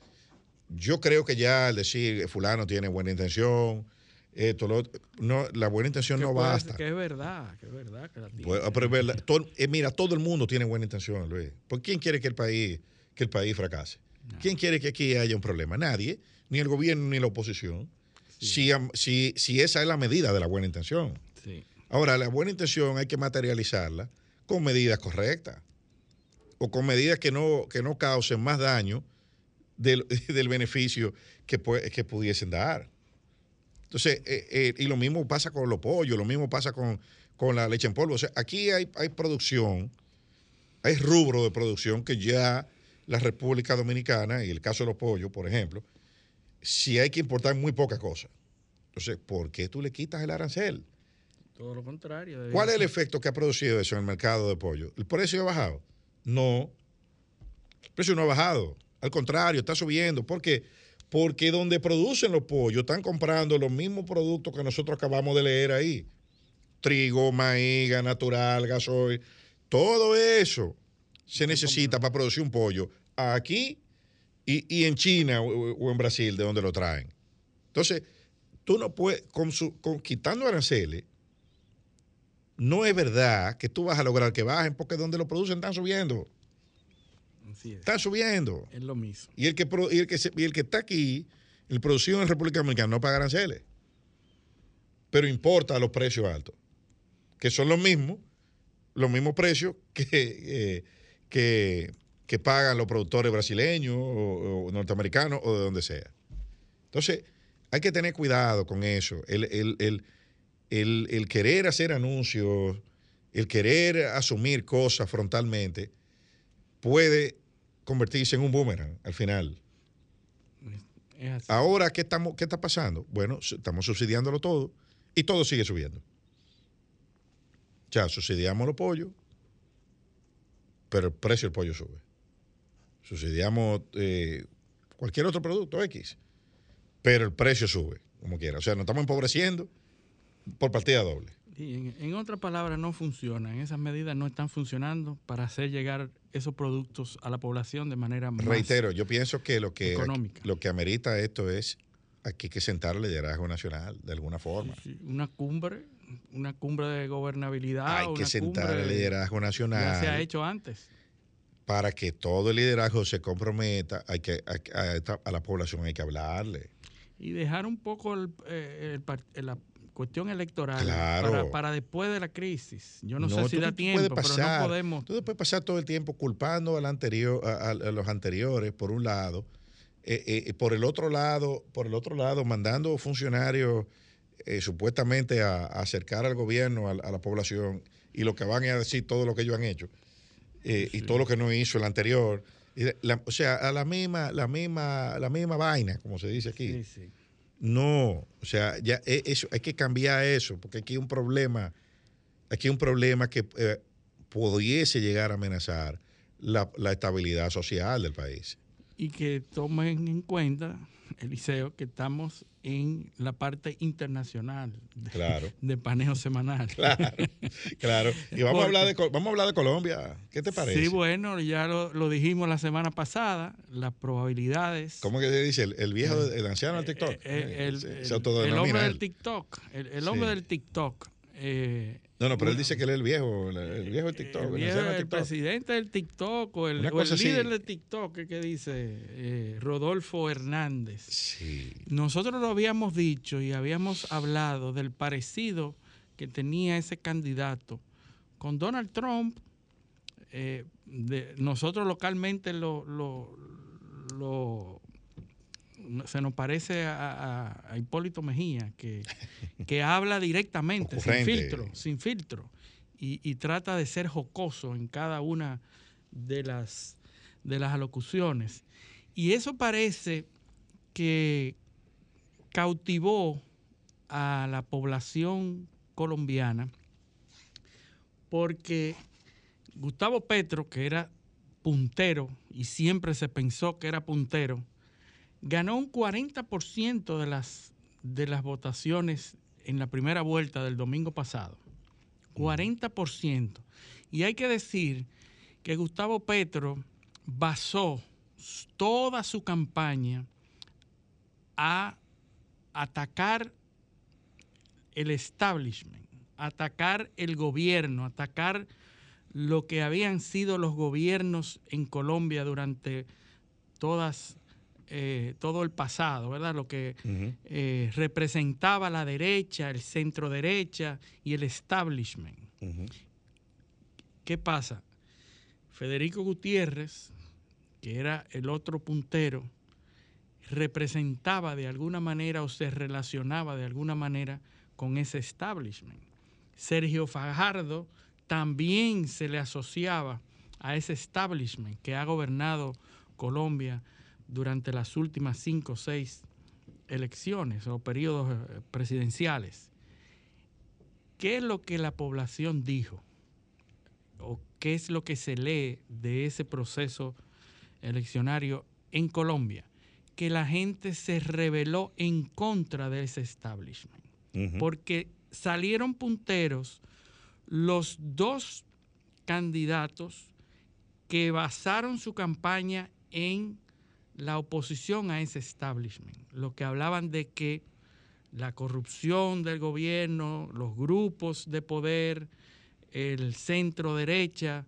Yo creo que ya al decir eh, fulano tiene buena intención, esto, lo no, la buena intención Que no puede basta. Que es verdad, que es verdad. Que la tiene. Pues, pero es verdad, todo- eh, mira, todo el mundo tiene buena intención, Luis. ¿Por quién quiere que el país, que el país fracase? ¿Quién quiere que aquí haya un problema? Nadie, ni el gobierno ni la oposición. Si, si, si esa es la medida de la buena intención. Sí. Ahora, la buena intención hay que materializarla con medidas correctas o con medidas que no, que no causen más daño del, del beneficio que, que pudiesen dar. Entonces, eh, eh, y lo mismo pasa con los pollos, lo mismo pasa con, con la leche en polvo. O sea, aquí hay, hay producción, hay rubro de producción que ya la República Dominicana, y el caso de los pollos, por ejemplo, si hay que importar muy poca cosa. Entonces, ¿por qué tú le quitas el arancel? Todo lo contrario. ¿Cuál es el efecto que ha producido eso en el mercado de pollo? ¿El precio ha bajado? No. El precio no ha bajado. Al contrario, está subiendo. ¿Por qué? Porque donde producen los pollos están comprando los mismos productos que nosotros acabamos de leer ahí. Trigo, maíz, natural, gasoil. Todo eso se necesita para producir un pollo aquí y, y en China o, o en Brasil, de donde lo traen. Entonces, tú no puedes, con su, con, quitando aranceles, no es verdad que tú vas a lograr que bajen porque donde lo producen están subiendo. Así es. Están subiendo. Es lo mismo. Y el que, y el que, y el que está aquí, el producido en República Dominicana, no paga aranceles. Pero importa a los precios altos, que son los mismos, los mismos precios que, eh, que, que pagan los productores brasileños o, o norteamericanos o de donde sea. Entonces, hay que tener cuidado con eso. El, el- el- el- el querer hacer anuncios, el querer asumir cosas frontalmente, puede convertirse en un boomerang al final. Ahora, ¿qué, estamos, ¿qué está pasando? Bueno, estamos subsidiándolo todo y todo sigue subiendo. Sea, subsidiamos los pollos, pero el precio del pollo sube. Subsidiamos eh, cualquier otro producto X, pero el precio sube, como quiera. O sea, nos estamos empobreciendo por partida doble. Y en, en otras palabras, no funcionan. Esas medidas no están funcionando para hacer llegar esos productos a la población de manera más Reitero, yo pienso que lo que, económica. lo que amerita esto es aquí hay que sentar el liderazgo nacional de alguna forma. una cumbre, una cumbre de gobernabilidad. Hay que sentar el de- liderazgo Ya se ha nacional hecho antes. para que todo el liderazgo se comprometa. Hay que, a, a esta- a la población hay que hablarle. Y dejar un poco el, eh, el par- la cuestión electoral Claro. para, para después de la crisis. Yo no, sé tú si da tú tiempo, puedes pero pasar, no podemos. Tú puedes pasar todo el tiempo culpando al anterior, a los anteriores, por un lado, eh, eh, por el otro lado, por el otro lado, mandando funcionarios eh, supuestamente a, a acercar al gobierno, a, a la población, y lo que van a decir todo lo que ellos han hecho eh, y todo lo que no hizo el anterior. Y la- o sea, a la misma, la misma, la misma vaina, como se dice aquí. Sí, sí. No, o sea, ya e- eso, hay que cambiar eso, porque aquí hay un problema, aquí hay un problema que eh, pudiese llegar a amenazar la, la estabilidad social del país. Y que tomen en cuenta, Eliseo, que estamos en la parte internacional de, Claro. de paneo semanal. Claro, claro. Y vamos a hablar de vamos a hablar de Colombia. ¿Qué te parece? Sí, bueno, ya lo, lo dijimos la semana pasada, las probabilidades. ¿Cómo que se dice? El, el viejo, el anciano del TikTok. Eh, el, se, el- el hombre del TikTok. El, el hombre Sí. del TikTok. eh, No, no, pero él dice que él es el viejo, el, el viejo del TikTok. el, viejo- TikTok. presidente del TikTok o el, o líder del TikTok, ¿qué que dice? Eh, Rodolfo Hernández. Sí. Nosotros lo habíamos dicho y habíamos hablado del parecido que tenía ese candidato con Donald Trump. eh, de- nosotros localmente lo, lo- lo- se nos parece a, a- a Hipólito Mejía, que, que habla directamente, sin filtro, sin filtro, y, y trata de ser jocoso en cada una de las, de las alocuciones. Y eso parece que cautivó a la población colombiana porque Gustavo Petro, que era puntero y siempre se pensó que era puntero, ganó un 40% de las, de las votaciones en la primera vuelta del domingo pasado. 40%. Y hay que decir que Gustavo Petro basó toda su campaña a atacar el establishment, atacar el gobierno, atacar lo que habían sido los gobiernos en Colombia durante todas, eh, todo el pasado, ¿verdad? Lo que eh, representaba la derecha, el centro derecha y el establishment. ¿Qué pasa? Federico Gutiérrez, que era el otro puntero, representaba de alguna manera o se relacionaba de alguna manera con ese establishment. Sergio Fajardo también se le asociaba a ese establishment que ha gobernado Colombia durante las últimas cinco o seis elecciones o periodos eh, presidenciales. ¿Qué es lo que la población dijo? ¿O qué es lo que se lee de ese proceso eleccionario en Colombia? Que la gente se rebeló en contra de ese establishment. Porque salieron punteros los dos candidatos que basaron su campaña en la oposición a ese establishment, lo que hablaban de que la corrupción del gobierno, los grupos de poder, el centro derecha,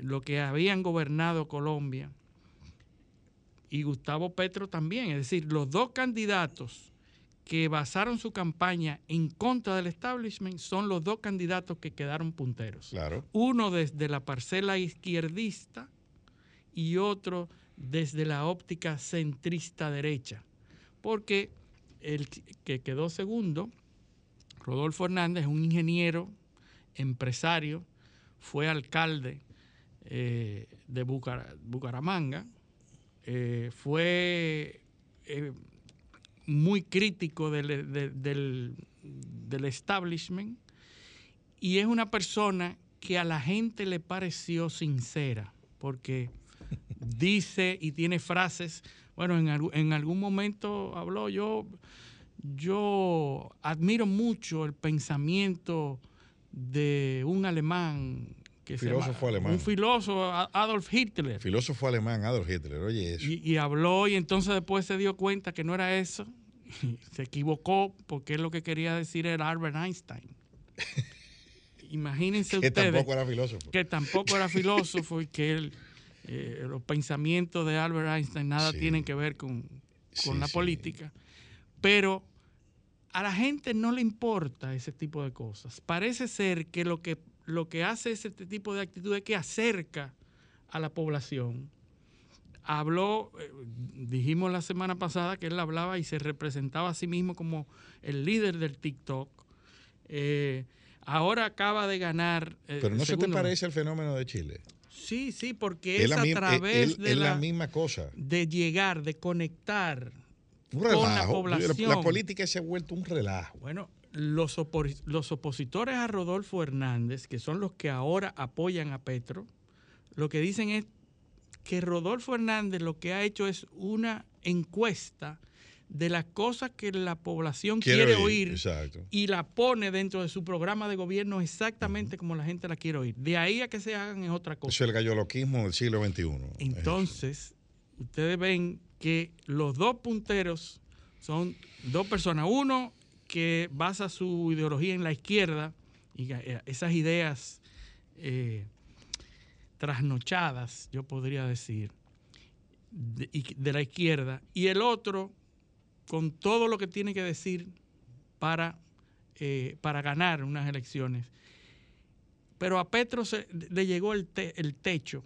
lo que habían gobernado Colombia, y Gustavo Petro también. Es decir, los dos candidatos que basaron su campaña en contra del establishment son los dos candidatos que quedaron punteros. Claro. Uno desde la parcela izquierdista y otro desde la óptica centrista derecha. Porque el que quedó segundo, Rodolfo Hernández, un ingeniero, empresario, fue alcalde eh, de Bucara- Bucaramanga, eh, fue eh, muy crítico del, de- del- del establishment y es una persona que a la gente le pareció sincera, porque dice y tiene frases, bueno, en, en algún momento habló, yo, yo admiro mucho el pensamiento de un alemán que llama- Filósofo alemán. un filósofo, Adolf Hitler. Filósofo alemán Adolf Hitler, oye eso. Y, y habló y entonces después se dio cuenta que no era eso. Se equivocó porque lo que quería decir era Albert Einstein. Imagínense Que ustedes tampoco era filósofo. que tampoco era filósofo y que él, eh, los pensamientos de Albert Einstein nada Sí. tienen que ver con, con Sí, la política. Pero a la gente no le importa ese tipo de cosas. Parece ser que lo que, lo que hace ese tipo de actitud es que acerca a la población. Habló, eh, dijimos la semana pasada que él hablaba y se representaba a sí mismo como el líder del TikTok. Eh, ahora acaba de ganar. eh, Pero no se te parece el fenómeno de Chile. Sí, sí, porque Es la a mi- través de es la la, misma cosa. de llegar, de conectar Un con la población. La política se ha vuelto un relajo. Bueno, los, opor- los opositores a Rodolfo Hernández, que son los que ahora apoyan a Petro, lo que dicen es que Rodolfo Hernández lo que ha hecho es una encuesta de las cosas que la población quiere, Quiere oír, exacto. y la pone dentro de su programa de gobierno exactamente como la gente la quiere oír. De ahí a que se hagan es otra cosa. Eso es el galloloquismo del siglo XXI. Entonces, ustedes ven que los dos punteros son dos personas. Uno que basa su ideología en la izquierda y eh, esas ideas eh, trasnochadas, yo podría decir, de la izquierda. Y el otro con todo lo que tiene que decir para, eh, para ganar unas elecciones. Pero a Petro se, le llegó el, te- el techo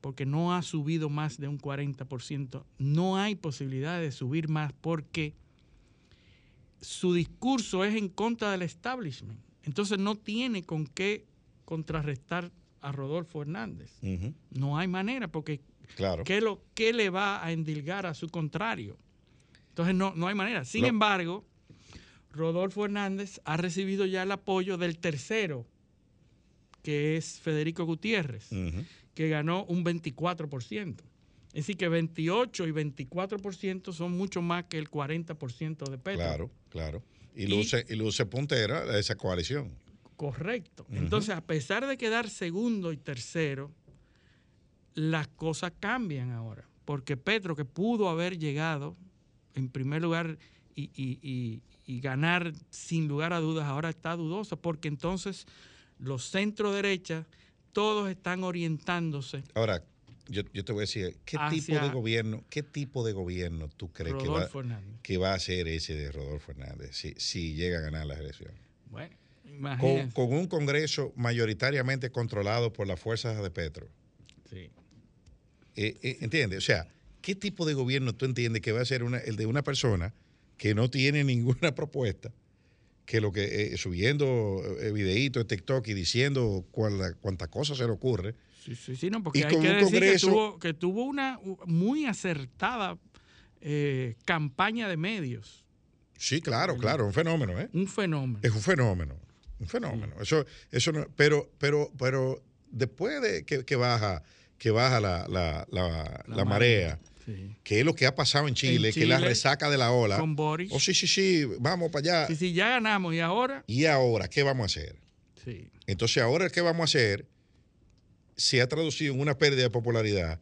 porque no ha subido más de un 40%. No hay posibilidad de subir más porque su discurso es en contra del establishment. Entonces no tiene con qué contrarrestar a Rodolfo Hernández. No hay manera porque Claro. ¿qué, lo, qué le va a endilgar a su contrario? Entonces no, no hay manera. Sin embargo, Rodolfo Hernández ha recibido ya el apoyo del tercero, que es Federico Gutiérrez, que ganó un 24%. Es decir, que 28 y 24% son mucho más que el 40% de Petro. Claro, claro. Y luce, y luce puntera esa coalición. Correcto. Entonces, a pesar de quedar segundo y tercero, las cosas cambian ahora. Porque Petro, que pudo haber llegado en primer lugar y, y- y- y ganar sin lugar a dudas, ahora está dudoso, porque entonces los centro derechas todos están orientándose. Ahora, yo, yo te voy a decir, ¿qué tipo de gobierno, qué tipo de gobierno tú crees que va, que va a ser ese de Rodolfo Hernández si, si llega a ganar las elecciones? Bueno, Con, con un Congreso mayoritariamente controlado por las fuerzas de Petro. Sí. Eh, eh, ¿Entiendes? O sea, ¿qué tipo de gobierno tú entiendes que va a ser una- el de una persona que no tiene ninguna propuesta, que lo que eh, subiendo eh, videitos de TikTok y diciendo cuál- cuánta cosa se le ocurre? Sí, sí, sí, no, porque Y hay con que decir Congreso- que, tuvo, que tuvo una muy acertada eh, campaña de medios. Sí, claro, claro, un fenómeno, ¿eh? Un fenómeno. Es un fenómeno, un fenómeno. Eso, eso no, pero, pero, pero después de que, que baja, que baja la, la, la- la marea, Sí. que es lo que ha pasado en Chile, En que la Chile, resaca de la ola. con Boris. Oh, sí, sí, sí, vamos para allá. Sí, sí, ya ganamos y ahora. ¿Y ahora qué vamos a hacer? Sí. Entonces, ahora qué vamos a hacer se ha traducido en una pérdida de popularidad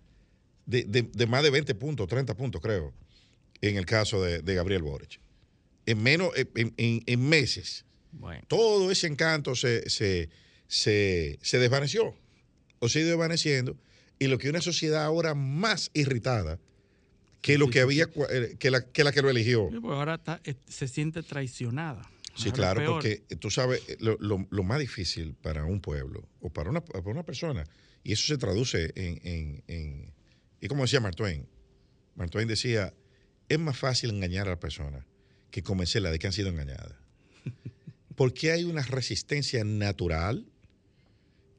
de, de- de más de 20 puntos, 30 puntos, creo, en el caso de, de Gabriel Boric. en menos, en, en- en meses. Bueno. Todo ese encanto se, se, se, se desvaneció o se ha ido desvaneciendo. Y lo que una sociedad ahora más irritada que lo que había, eh, que la, que la que lo eligió. Sí, porque ahora está- eh, se siente traicionada. Sí, claro, porque eh, tú sabes, lo, lo- lo más difícil para un pueblo o para una, para una persona, y eso se traduce en, en, en- y como decía Mark Twain, Mark Twain decía, es más fácil engañar a la persona que convencerla de que han sido engañadas. Porque hay una resistencia natural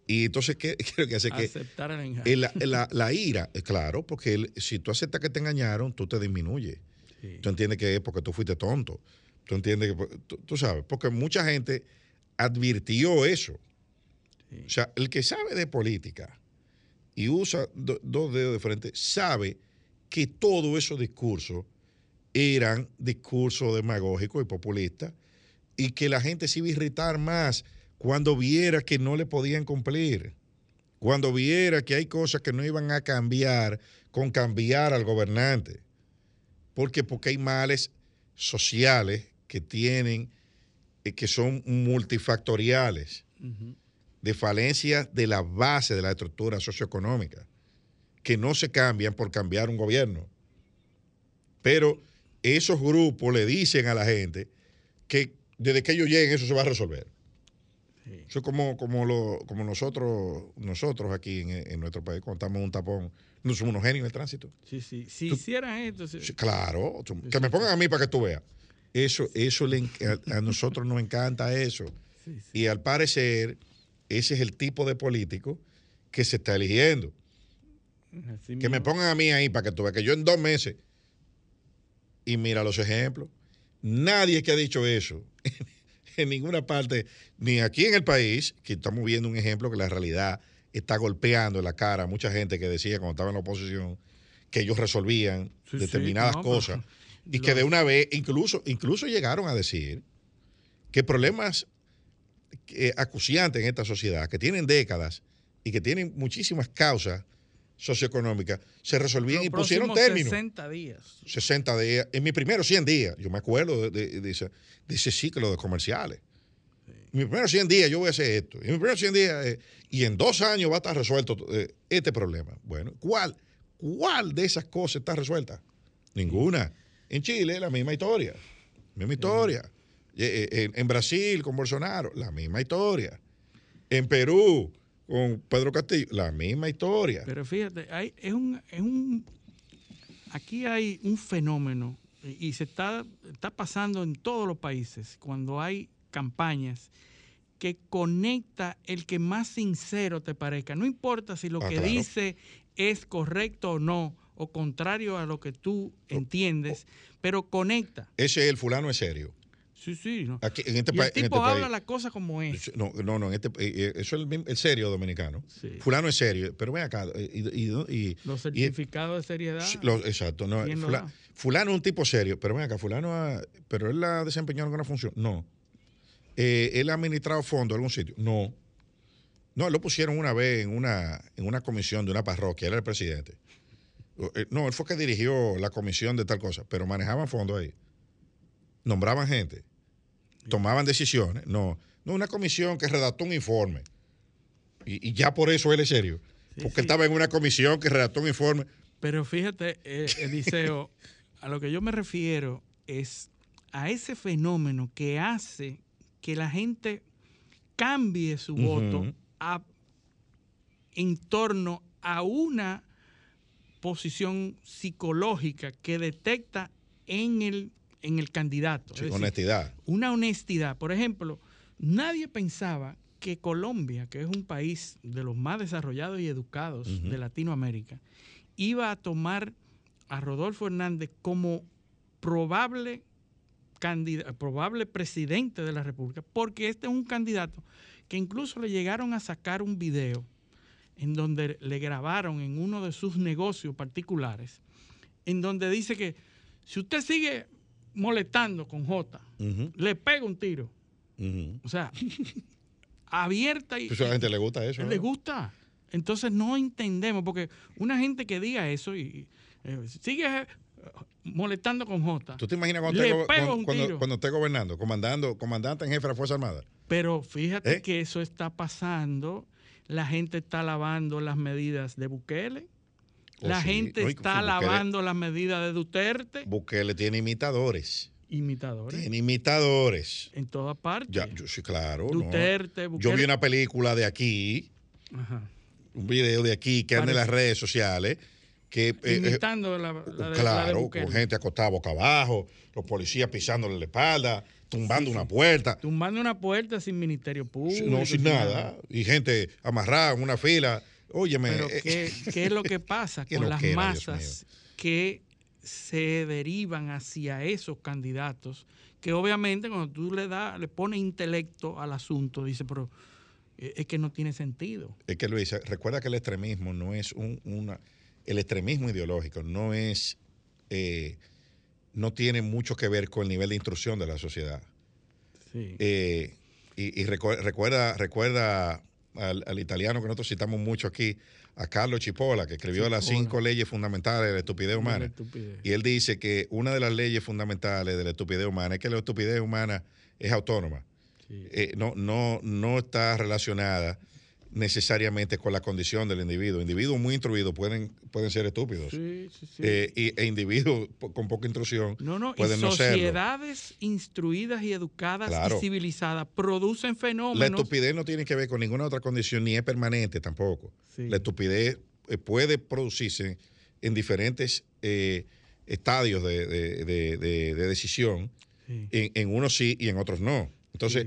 y entonces, ¿qué, qué lo que hace? Que Aceptar el engaño. eh, la, la- ira, eh, claro, porque el- si tú aceptas que te engañaron, tú te disminuyes. Tú entiendes que es porque tú fuiste tonto. Tú entiendes que, tú, tú sabes, porque mucha gente advirtió eso. O sea, el que sabe de política y usa do- dos dedos de frente, sabe que todos esos discursos eran discursos demagógicos y populistas y que la gente se iba a irritar más cuando viera que no le podían cumplir, cuando viera que hay cosas que no iban a cambiar con cambiar al gobernante. Porque, porque hay males sociales que tienen, eh, que son multifactoriales, de falencias de la base de la estructura socioeconómica, que no se cambian por cambiar un gobierno. Pero esos grupos le dicen a la gente que desde que ellos lleguen eso se va a resolver. Eso es como, como, lo- como nosotros, nosotros aquí en, en nuestro país, cuando estamos en un tapón, no somos unos genios en el tránsito. Sí, sí. Si Tú- hicieran esto, Sí, Claro, tú- que me pongan a mí para que tú veas. Eso, eso le a, a nosotros nos encanta eso. Y al parecer, ese es el tipo de político que se está eligiendo. así Que me pongan a mí ahí para que tú veas que yo en dos meses. Y mira los ejemplos. Nadie que ha dicho eso en ninguna parte, ni aquí en el país, que estamos viendo un ejemplo que la realidad está golpeando en la cara a mucha gente que decía cuando estaba en la oposición que ellos resolvían Sí, sí, determinadas no, cosas. y que de una vez, incluso, incluso llegaron a decir que problemas eh, acuciantes en esta sociedad, que tienen décadas y que tienen muchísimas causas socioeconómicas, se resolvían Los y pusieron términos. 60 días. 60 días, en mis primeros 100 días, yo me acuerdo de, de- de ese, de ese ciclo de comerciales. En mis primeros 100 días yo voy a hacer esto. En mis primeros 100 días, eh, y en dos años va a estar resuelto eh, este problema. Bueno, ¿cuál, ¿cuál de esas cosas está resuelta? Ninguna. En Chile, la misma historia. Misma historia. Eh, En, en Brasil, con Bolsonaro, la misma historia. En Perú, con Pedro Castillo, la misma historia. Pero fíjate, hay, es un, es un, aquí hay un fenómeno y y se está, está pasando en todos los países cuando hay campañas que conecta el que más sincero te parezca. No importa si lo Ah, que claro. dice es correcto o no, o contrario a lo que tú entiendes, pero conecta. Ese es el fulano es serio. Sí, sí. ¿no? Aquí, en este y el en tipo este habla país. la cosa como es. No, no, no, en este, eh, eh, eso es el, el serio dominicano. Fulano es serio, pero ven acá. eh, Y, y- y- Los certificados de seriedad. exacto, no, fulano es un tipo serio, pero ven acá, fulano, ha- pero él ha desempeñado alguna función. No. Eh, él ha administrado fondos en algún sitio. No. No, lo pusieron una vez en una, en una comisión de una parroquia, él era el presidente. No, él fue que dirigió la comisión de tal cosa, pero manejaban fondos ahí. Nombraban gente. Tomaban decisiones. No, no una comisión que redactó un informe. Y, y ya por eso él es serio. Porque sí. estaba en una comisión que redactó un informe. Pero fíjate, eh, Eliseo, a lo que yo me refiero es a ese fenómeno que hace que la gente cambie su voto a- en torno a una posición psicológica que detecta en el, en el candidato. Es Sí, decir, honestidad. una honestidad. Por ejemplo, nadie pensaba que Colombia, que es un país de los más desarrollados y educados de Latinoamérica, iba a tomar a Rodolfo Hernández como probable probable presidente de la República, porque este es un candidato que incluso le llegaron a sacar un video en donde le grabaron en uno de sus negocios particulares, en donde dice que si usted sigue molestando con J, le pega un tiro. O sea, abierta y... Pues a la gente le gusta eso. Le ¿no? gusta. Entonces no entendemos, porque una gente que diga eso y eh, sigue molestando con J. ¿Tú te imaginas cuando, Le cuando, cuando- esté gobernando, comandando, comandante en jefe de la Fuerza Armada? Pero fíjate ¿Eh? que eso está pasando. La gente está alabando las medidas de Bukele. La sí. gente No, está alabando las medidas de Duterte. Bukele tiene imitadores. Imitadores. Tiene imitadores. En todas partes. Ya, yo sí, claro. no. Duterte, Yo Bukele. vi una película de aquí, Ajá. un video de aquí que anda en las redes sociales. Que, eh, eh, Imitando la, la de, la de claro, Bukele. con gente acostada boca abajo, los policías pisándole la espalda, tumbando una puerta. Tumbando una puerta sin ministerio público. No, sin nada. Y gente amarrada en una fila. Óyeme. Pero eh, ¿qué, qué es lo que pasa con las masas que se derivan hacia esos candidatos? Que obviamente cuando tú le das, le pones intelecto al asunto, dice, pero eh, es que no tiene sentido. Es que Luis, recuerda que el extremismo no es un, una. El extremismo ideológico no es. eh, no tiene mucho que ver con el nivel de instrucción de la sociedad. Sí. Eh, y y recu- recuerda, recuerda al, al italiano que nosotros citamos mucho aquí, a Carlo Cipolla, que escribió las cinco leyes fundamentales de la estupidez la humana. estupidez. Y él dice que una de las leyes fundamentales de la estupidez humana es que la estupidez humana es autónoma. Eh, no, no, no está relacionada necesariamente con la condición del individuo. Individuos muy instruidos pueden, pueden ser estúpidos. Sí, sí, sí. Eh, y, e individuos con poca instrucción No, no, y pueden no serlo. sociedades instruidas y educadas Claro. y civilizadas producen La fenómenos. estupidez no tiene que ver con ninguna otra condición, ni es permanente tampoco. La estupidez eh, puede producirse en diferentes eh, estadios de, de- de- de- de decisión. En, en unos sí y en otros no. Entonces.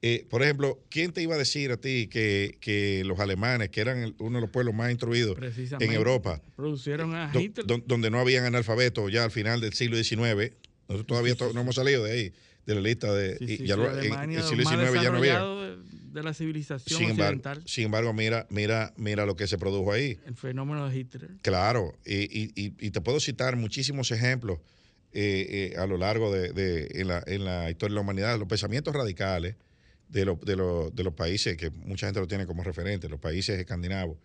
Eh, por ejemplo, ¿quién te iba a decir a ti que, que los alemanes, que eran uno de los pueblos más instruidos en. Europa, Producieron a do- Hitler. don- donde no habían analfabetos ya al final del siglo XIX, nosotros todavía to- no hemos salido de ahí, de la lista de... Y ya lo- en el lo siglo XIX ya no había. de, la civilización Sin embargo, occidental. sin embargo, mira, mira, mira lo que se produjo ahí. El fenómeno de Hitler. Claro, y, y- y- y te puedo citar muchísimos ejemplos eh, eh, a lo largo de, de- en, la, en la historia de la humanidad, los pensamientos radicales de, lo- de, lo- de los países que mucha gente lo tiene como referente, los países escandinavos,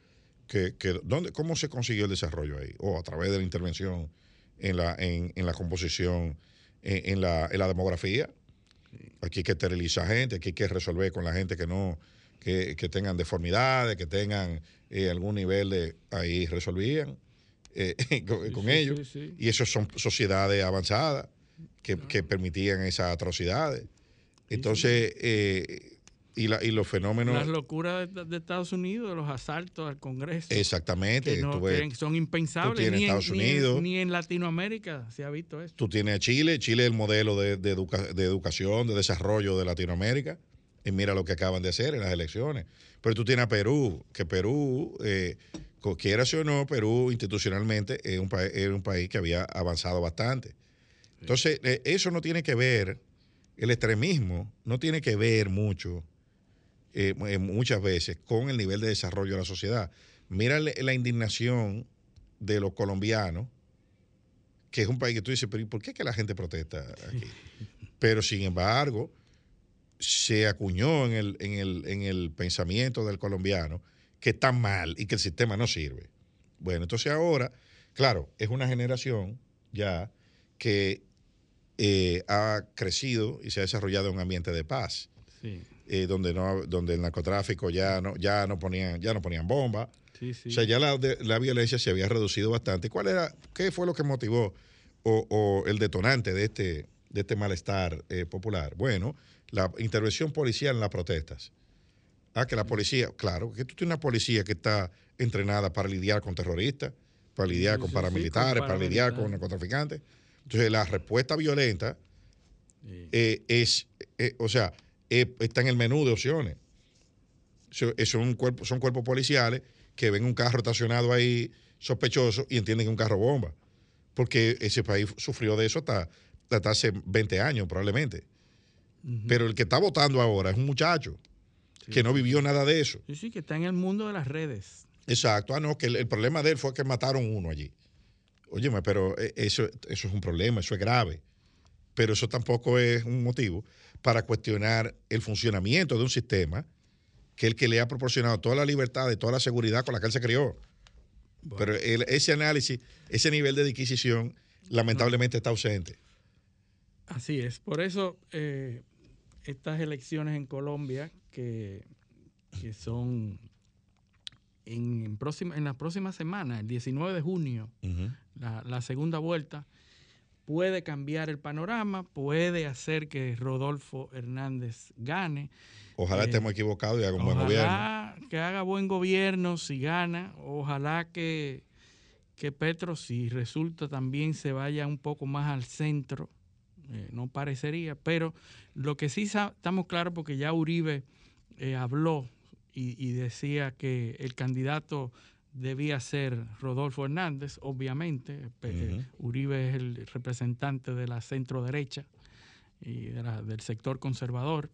que, que ¿dónde, ¿cómo se consiguió el desarrollo ahí? O a través de la intervención en la, en, en la composición, en, en la, en la demografía. Aquí hay que esterilizar gente, aquí hay que resolver con la gente que no, que, que tengan deformidades, que tengan eh, algún nivel de ahí resolvían eh, con, con sí, ellos. sí. Y eso son sociedades avanzadas que, que permitían esas atrocidades. Entonces, eh, y, la, y los fenómenos. Las locuras de, de Estados Unidos, de los asaltos al Congreso. Exactamente. Que, no- tú ves- que son impensables. tú tienes ni, en, Estados ni en- Unidos. ni en Latinoamérica se ha visto eso. Tú tienes a Chile, Chile es el modelo de, de educa- de educación, de desarrollo de Latinoamérica. Y mira lo que acaban de hacer en las elecciones. Pero tú tienes a Perú, que Perú, eh, quieras o no, Perú institucionalmente es un, es un país que había avanzado bastante. Entonces, eh, eso no tiene que ver, el extremismo no tiene que ver mucho, eh, eh, muchas veces, con el nivel de desarrollo de la sociedad. Mira la- indignación de los colombianos que es un país que tú dices, pero ¿y por qué que la gente protesta aquí? Pero sin embargo, se acuñó en el, en el, en el pensamiento del colombiano que está mal y que el sistema no sirve. Bueno, entonces ahora, claro, es una generación ya que eh, ha crecido y se ha desarrollado en un ambiente de paz, Sí, eh, donde no, donde el narcotráfico ya no, ya no ponían, ya no ponían sí, sí. o sea, ya la, de- la violencia se había reducido bastante. ¿Cuál era, qué fue lo que motivó o, o el detonante de este, de este malestar eh, popular? Bueno, la intervención policial en las protestas. Ah, que la policía, claro, que tú tienes una policía que está entrenada para lidiar con terroristas, para lidiar con paramilitares, para lidiar con narcotraficantes. Entonces, la respuesta violenta eh, es, eh, o sea, eh, está en el menú de opciones. Eso- eso es un cuerpo, son cuerpos policiales que ven un carro estacionado ahí sospechoso y entienden que es un carro bomba. Porque ese país sufrió de eso hasta, hasta hace 20 años probablemente. Pero el que está votando ahora es un muchacho que no vivió nada de eso. Sí, sí, que está en el mundo de las redes. Exacto. Ah, no, que el, el problema de él fue que mataron uno allí. Óyeme, pero eh, eso, eso es un problema, eso es grave. Pero eso tampoco es un motivo para cuestionar el funcionamiento de un sistema que el que le ha proporcionado toda la libertad y toda la seguridad con la que él se crió. Pero el- ese análisis, ese nivel de adquisición lamentablemente está ausente. Así es. Por eso eh, estas elecciones en Colombia, que, que son en, en próxima, en la próxima semana, el 19 de junio, la, la segunda vuelta, puede cambiar el panorama, puede hacer que Rodolfo Hernández gane. Ojalá Eh, estemos equivocados y haga un buen gobierno. Ojalá que haga buen gobierno si gana. Ojalá que, que Petro, si resulta, también se vaya un poco más al centro. Eh, no parecería, pero lo que sí estamos claros, porque ya Uribe eh, habló y, y decía que el candidato debía ser Rodolfo Hernández, obviamente. Ujú. Uribe es el representante de la centro derecha y de la- del sector conservador.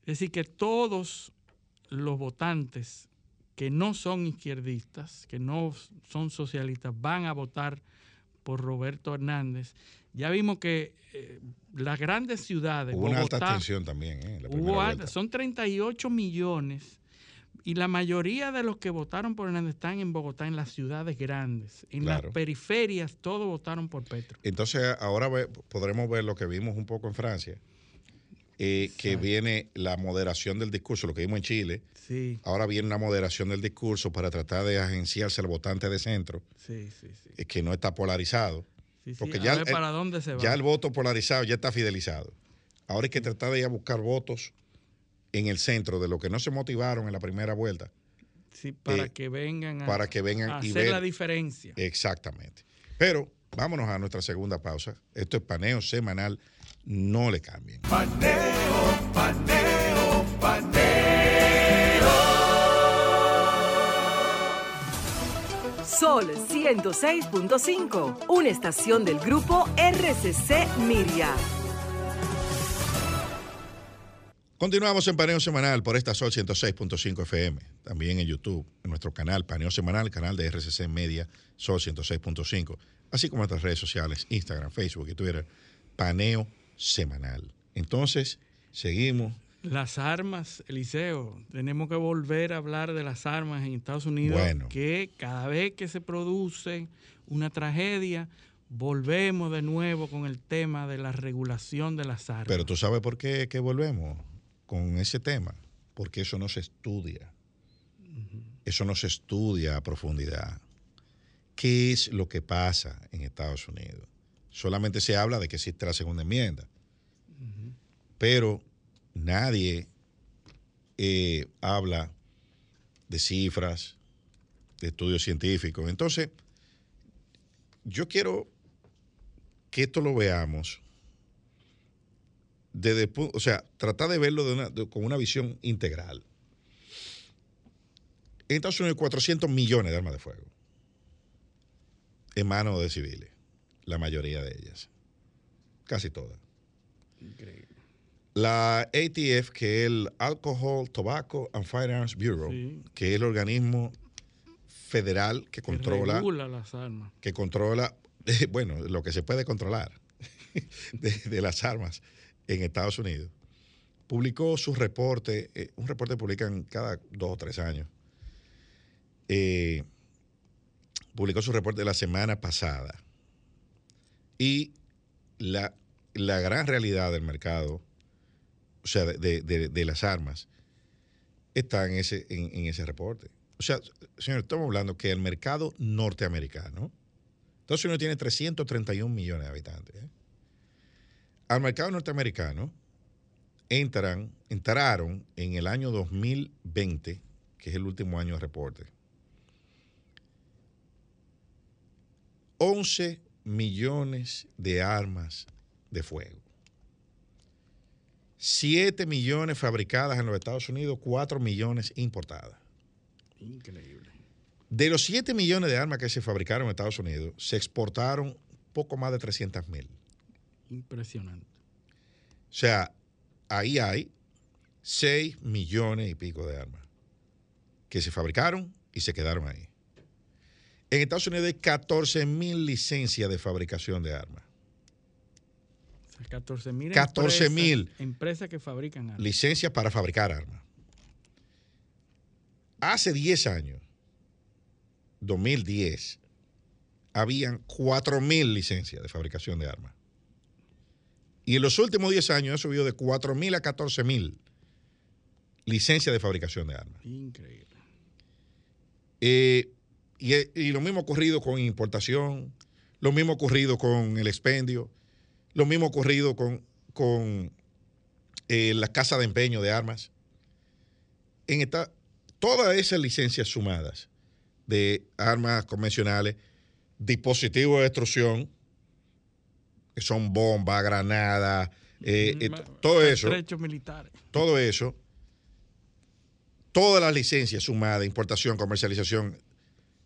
Es decir, que todos los votantes que no son izquierdistas, que no son socialistas, van a votar por Roberto Hernández. Ya vimos que eh, las grandes ciudades, Hubo una alta Bogotá, abstención también. ¿eh? la hubo alta- son 38 millones y la mayoría de los que votaron por Hernández están en Bogotá, en las ciudades grandes. En Claro. las periferias todos votaron por Petro. Entonces ahora ve- podremos ver lo que vimos un poco en Francia, eh, que viene la moderación del discurso, lo que vimos en Chile. Sí, Ahora viene una moderación del discurso para tratar de agenciarse al votante de centro, sí, sí. sí. eh, que no está polarizado. Sí, sí, Porque ya ver el- para dónde se va. Ya el voto polarizado ya está fidelizado. Ahora hay que tratar de ir a buscar votos en el centro de los que no se motivaron en la primera vuelta. Sí, para eh, que vengan a, para que vengan a y hacer ver- la diferencia. Exactamente. Pero vámonos a nuestra segunda pausa. Esto es paneo semanal. No le cambien. Paneo, paneo, paneo. Sol 106.5, una estación del grupo RCC Miria. Continuamos en Paneo Semanal por esta Sol 106.5 FM. También en YouTube, en nuestro canal Paneo Semanal, canal de RCC Media Sol 106.5. Así como en nuestras redes sociales, Instagram, Facebook y Twitter, Paneo Semanal. Entonces, seguimos. Las armas, Eliseo, tenemos que volver a hablar de las armas en Estados Unidos, Bueno. que cada vez que se produce una tragedia, volvemos de nuevo con el tema de la regulación de las armas. Pero tú sabes por qué que volvemos con ese tema. Porque eso no se estudia. Eso no se estudia a profundidad. ¿Qué es lo que pasa en Estados Unidos? Solamente se habla de que existe la segunda enmienda. Pero nadie eh, habla de cifras, de estudios científicos. Entonces, yo quiero que esto lo veamos desde, o sea, tratar de verlo con una visión integral. En Estados Unidos hay 400 millones de armas de fuego en manos de civiles, la mayoría de ellas, casi todas. Increíble. La ATF, que es el Alcohol, Tobacco and Firearms Bureau, Sí. que es el organismo federal que Que controla regula las armas. que controla, bueno, lo que se puede controlar de, de las armas en Estados Unidos, publicó su reporte, eh, un reporte que publican cada dos o tres años, eh, publicó su reporte de la semana pasada. Y la, la gran realidad del mercado, o sea, de, de- de- las armas, está en ese, en ese reporte. O sea, señor, estamos hablando que el mercado norteamericano, Estados Unidos tiene 331 millones de habitantes. ¿eh? Al mercado norteamericano entran, entraron en el año 2020, que es el último año de reporte, 11 millones de armas de fuego. 7 millones fabricadas en los Estados Unidos, 4 millones importadas. Increíble. De los 7 millones de armas que se fabricaron en Estados Unidos, se exportaron poco más de 300 mil. Impresionante. O sea, ahí hay 6 millones y pico de armas que se fabricaron y se quedaron ahí. En Estados Unidos hay 14 mil licencias de fabricación de armas. O sea, 14 mil 14,000. empresas que fabrican armas. Licencias para fabricar armas. Hace 10 años, 2010, habían 4.000 licencias de fabricación de armas. Y en los últimos 10 años ha subido de 4.000 a 14.000 licencias de fabricación de armas. Increíble. Eh, y, y lo mismo ha ocurrido con importación, lo mismo ha ocurrido con el expendio, lo mismo ocurrido con, con eh, la casa de empeño de armas. En esta, todas esas licencias sumadas de armas convencionales, dispositivos de destrucción, que son bombas, granadas, eh, eh, Ma- todo eso, militares. todo eso, todas las licencias sumadas, importación, comercialización,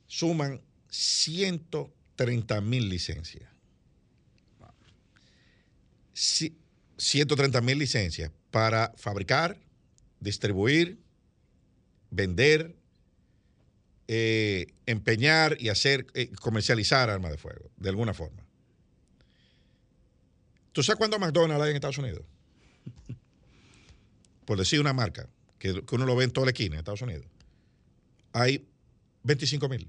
suman 130 mil licencias. Si- 130 mil licencias para fabricar, distribuir, vender, eh, empeñar y hacer, eh, comercializar armas de fuego, de alguna forma. ¿Tú sabes cuántos McDonald's hay en Estados Unidos? Por decir una marca, que, que uno lo ve en toda la esquina en Estados Unidos. Hay 25 mil.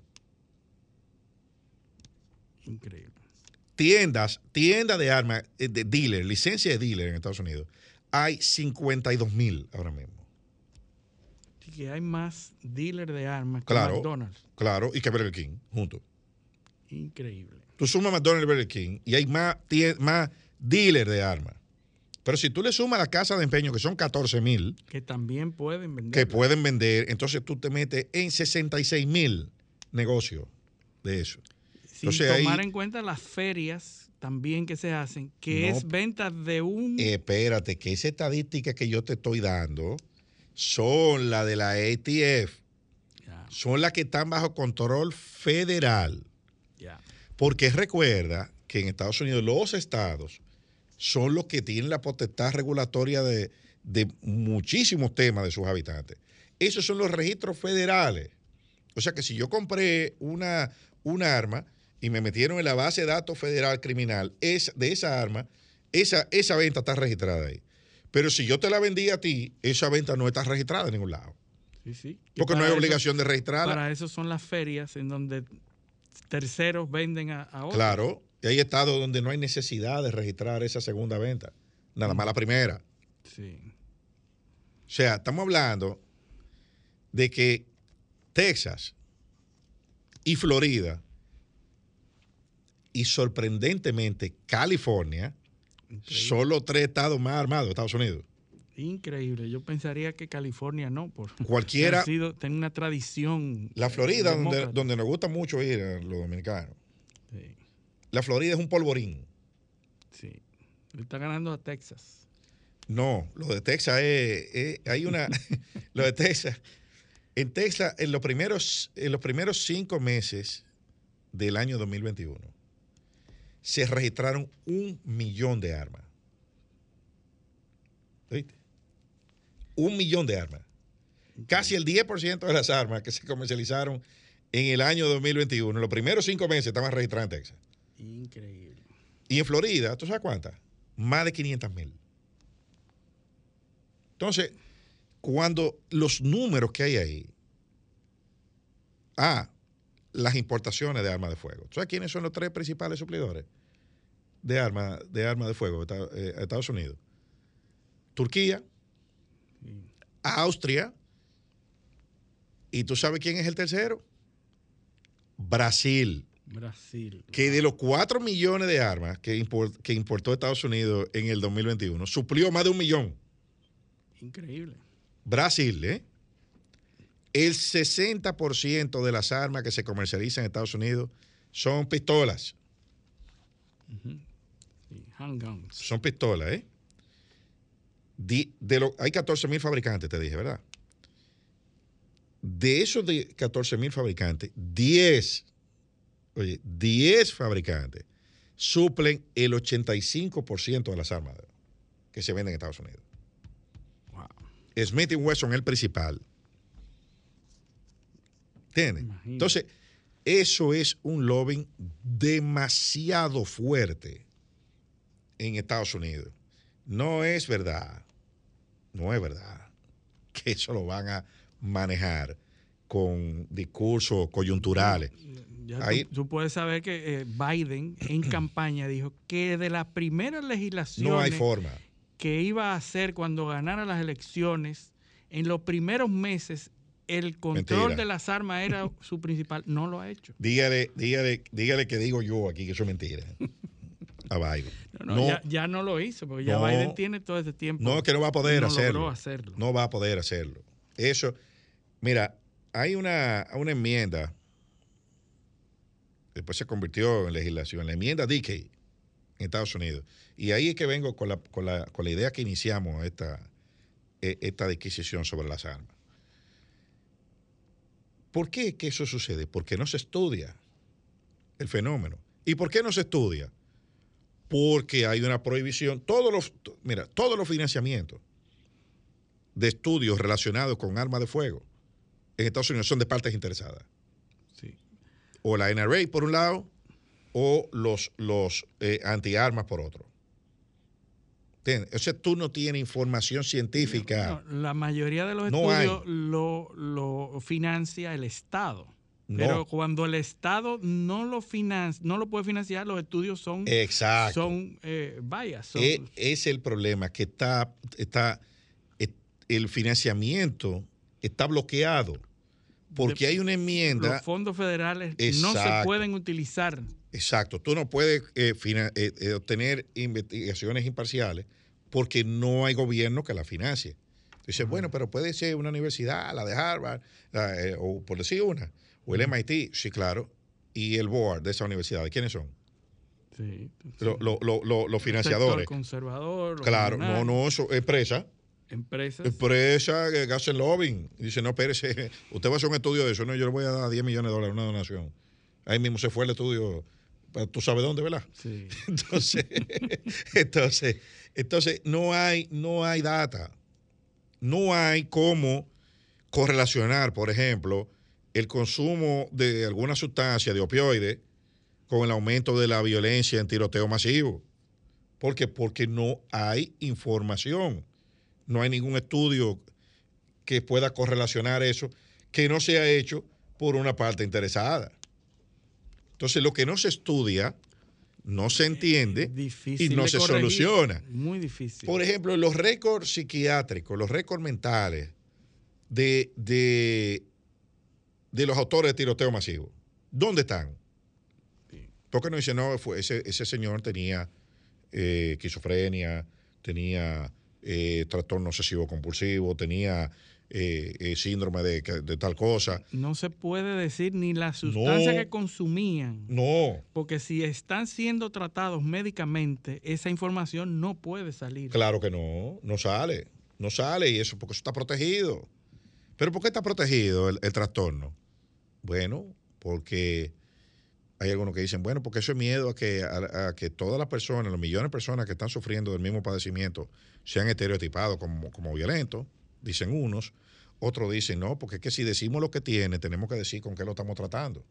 Increíble. Tiendas, tiendas de armas, eh, de dealer, licencia de dealer en Estados Unidos. Hay 52 mil ahora mismo. Así que hay más dealers de armas que Claro. McDonald's. Claro, y que Burger King, juntos. Increíble. Tú sumas McDonald's y Burger King y hay más, más dealers de armas. Pero si tú le sumas la casa de empeño, que son 14 mil, Que también pueden vender. que pueden vender, entonces tú te metes en 66 mil negocios de eso. Sin Entonces ahí, tomar en cuenta las ferias también que se hacen, que No. es venta de un... espérate, que esa estadística que yo te estoy dando son las de la ATF. Son las que están bajo control federal. Porque recuerda que en Estados Unidos los estados son los que tienen la potestad regulatoria de, de muchísimos temas de sus habitantes. Esos son los registros federales. O sea que si yo compré una, una arma y me metieron en la base de datos federal criminal es, de esa arma, esa, esa venta está registrada ahí. Pero si yo te la vendí a ti, esa venta no está registrada en ningún lado. Sí, sí. Que Porque no hay obligación de registrarla. Para eso son las ferias en donde terceros venden a, a otros. Claro, y hay estados donde no hay necesidad de registrar esa segunda venta, nada más la primera. Sí. O sea, estamos hablando de que Texas y Florida y sorprendentemente California son los tres estados más armados de Estados Unidos. Increíble. Yo pensaría que California no. Por, Cualquiera- sido- tiene una tradición. La Florida, donde, donde nos gusta mucho ir a los dominicanos. La Florida es un polvorín. Sí. Está ganando a Texas. No, lo de Texas es, es- hay una, lo de Texas, en Texas, en los primeros, en los primeros cinco meses del año 2021, se registraron un millón de armas. ¿Oíste? Un millón de armas. Casi el 10% de las armas que se comercializaron en el año 2021, en los primeros cinco meses estaban registradas en Texas. Increíble. Y en Florida, ¿tú sabes cuántas? Más de 500 mil. Entonces, cuando los números que hay ahí, ah, las importaciones de armas de fuego. ¿Tú sabes quiénes son los tres principales suplidores de armas de, armas de fuego de eh, Estados Unidos? Turquía, Austria, y tú sabes quién es el tercero? Brasil Brasil. que de los 4 millones de armas que, import- que importó Estados Unidos en el 2021, suplió más de un millón. Increíble. Brasil, ¿eh? El 60% de las armas que se comercializan en Estados Unidos son pistolas. Sí, handguns. Son pistolas, ¿eh? Di- de lo- hay 14 mil fabricantes, te dije, ¿verdad? De esos de 14 mil fabricantes, 10, oye, 10 fabricantes suplen el 85% de las armas que se venden en Estados Unidos. Smith Wesson es el principal. ¿Entiendes? Entonces, eso es un lobbying demasiado fuerte en Estados Unidos. No es verdad, no es verdad que eso lo van a manejar con discursos coyunturales. Ya tú- Ahí- tú, puedes saber que eh, Biden en campaña dijo que de las primeras legislaciones No hay forma. que iba a hacer cuando ganara las elecciones, en los primeros meses el control Mentira. de las armas era su principal. No lo ha hecho. Dígale, dígale, dígale que digo yo aquí que eso es mentira. A Biden. No, no, Ya, ya no lo hizo, porque ya. Biden tiene todo ese tiempo. No, que no va a poder hacerlo. No va a poder hacerlo. Eso, mira, hay una, una enmienda, después se convirtió en legislación, la enmienda Dickey en Estados Unidos. Y ahí es que vengo con la, con la, con la idea que iniciamos esta, eh, esta adquisición sobre las armas. ¿Por qué que eso sucede? Porque no se estudia el fenómeno. ¿Y por qué no se estudia? Porque hay una prohibición. Todos los, mira, todos los financiamientos de estudios relacionados con armas de fuego en Estados Unidos son de partes interesadas. Sí. O la NRA por un lado, o los, los eh, antiarmas por otro. ¿Entiendes? O sea, tú no tienes información científica. No, la mayoría de los No estudios lo, lo financia el Estado. Pero cuando el Estado no lo financia, no lo puede financiar, los estudios son, Exacto. son eh, son- E- es el problema que está, está et- el financiamiento está bloqueado porque hay una enmienda. los fondos federales no se pueden utilizar. Exacto, tú no puedes eh, eh, eh, obtener investigaciones imparciales porque no hay gobierno que la financie. Dices, bueno, pero puede ser una universidad, la de Harvard, la, eh, o por decir una, o el MIT, sí, claro, y el board de esa universidad, ¿quiénes son? Sí. Lo- lo- lo- lo- los Sector financiadores. conservador, los Claro, no, no, eso, empresa. Empresas. Empresa que hacen lobbying. Y dice, no, espérese, usted va a hacer un estudio de eso. No, yo le voy a dar 10 millones de dólares, una donación. Ahí mismo se fue el estudio, pa- tú sabes dónde, ¿verdad? Sí. Entonces, entonces, entonces no hay, no hay data. No hay cómo correlacionar, por ejemplo, el consumo de alguna sustancia de opioides con el aumento de la violencia en tiroteo masivo. ¿Por qué? Porque no hay información. No hay ningún estudio que pueda correlacionar eso que no se ha hecho por una parte interesada. Entonces, lo que no se estudia no se entiende y no se corregir. soluciona. Muy difícil. Por ejemplo, los récords psiquiátricos, los récords mentales de, de, de los autores de tiroteo masivo, ¿dónde están? Porque no dice, no, fue ese, ese señor tenía eh, esquizofrenia, tenía eh, trastorno obsesivo compulsivo, tenía eh, eh, síndrome de, de tal cosa. No se puede decir ni la sustancia No. que consumían. No, Porque si están siendo tratados médicamente, esa información no puede salir. Claro que no, no sale, no sale y eso porque eso está protegido. Pero ¿por qué está protegido el, el trastorno? Bueno, porque hay algunos que dicen, bueno, porque eso es miedo a que, a, a que todas las personas, los millones de personas que están sufriendo del mismo padecimiento, sean estereotipados como, como violentos, dicen unos. Otros dicen, no, porque es que si decimos lo que tiene, tenemos que decir con qué lo estamos tratando.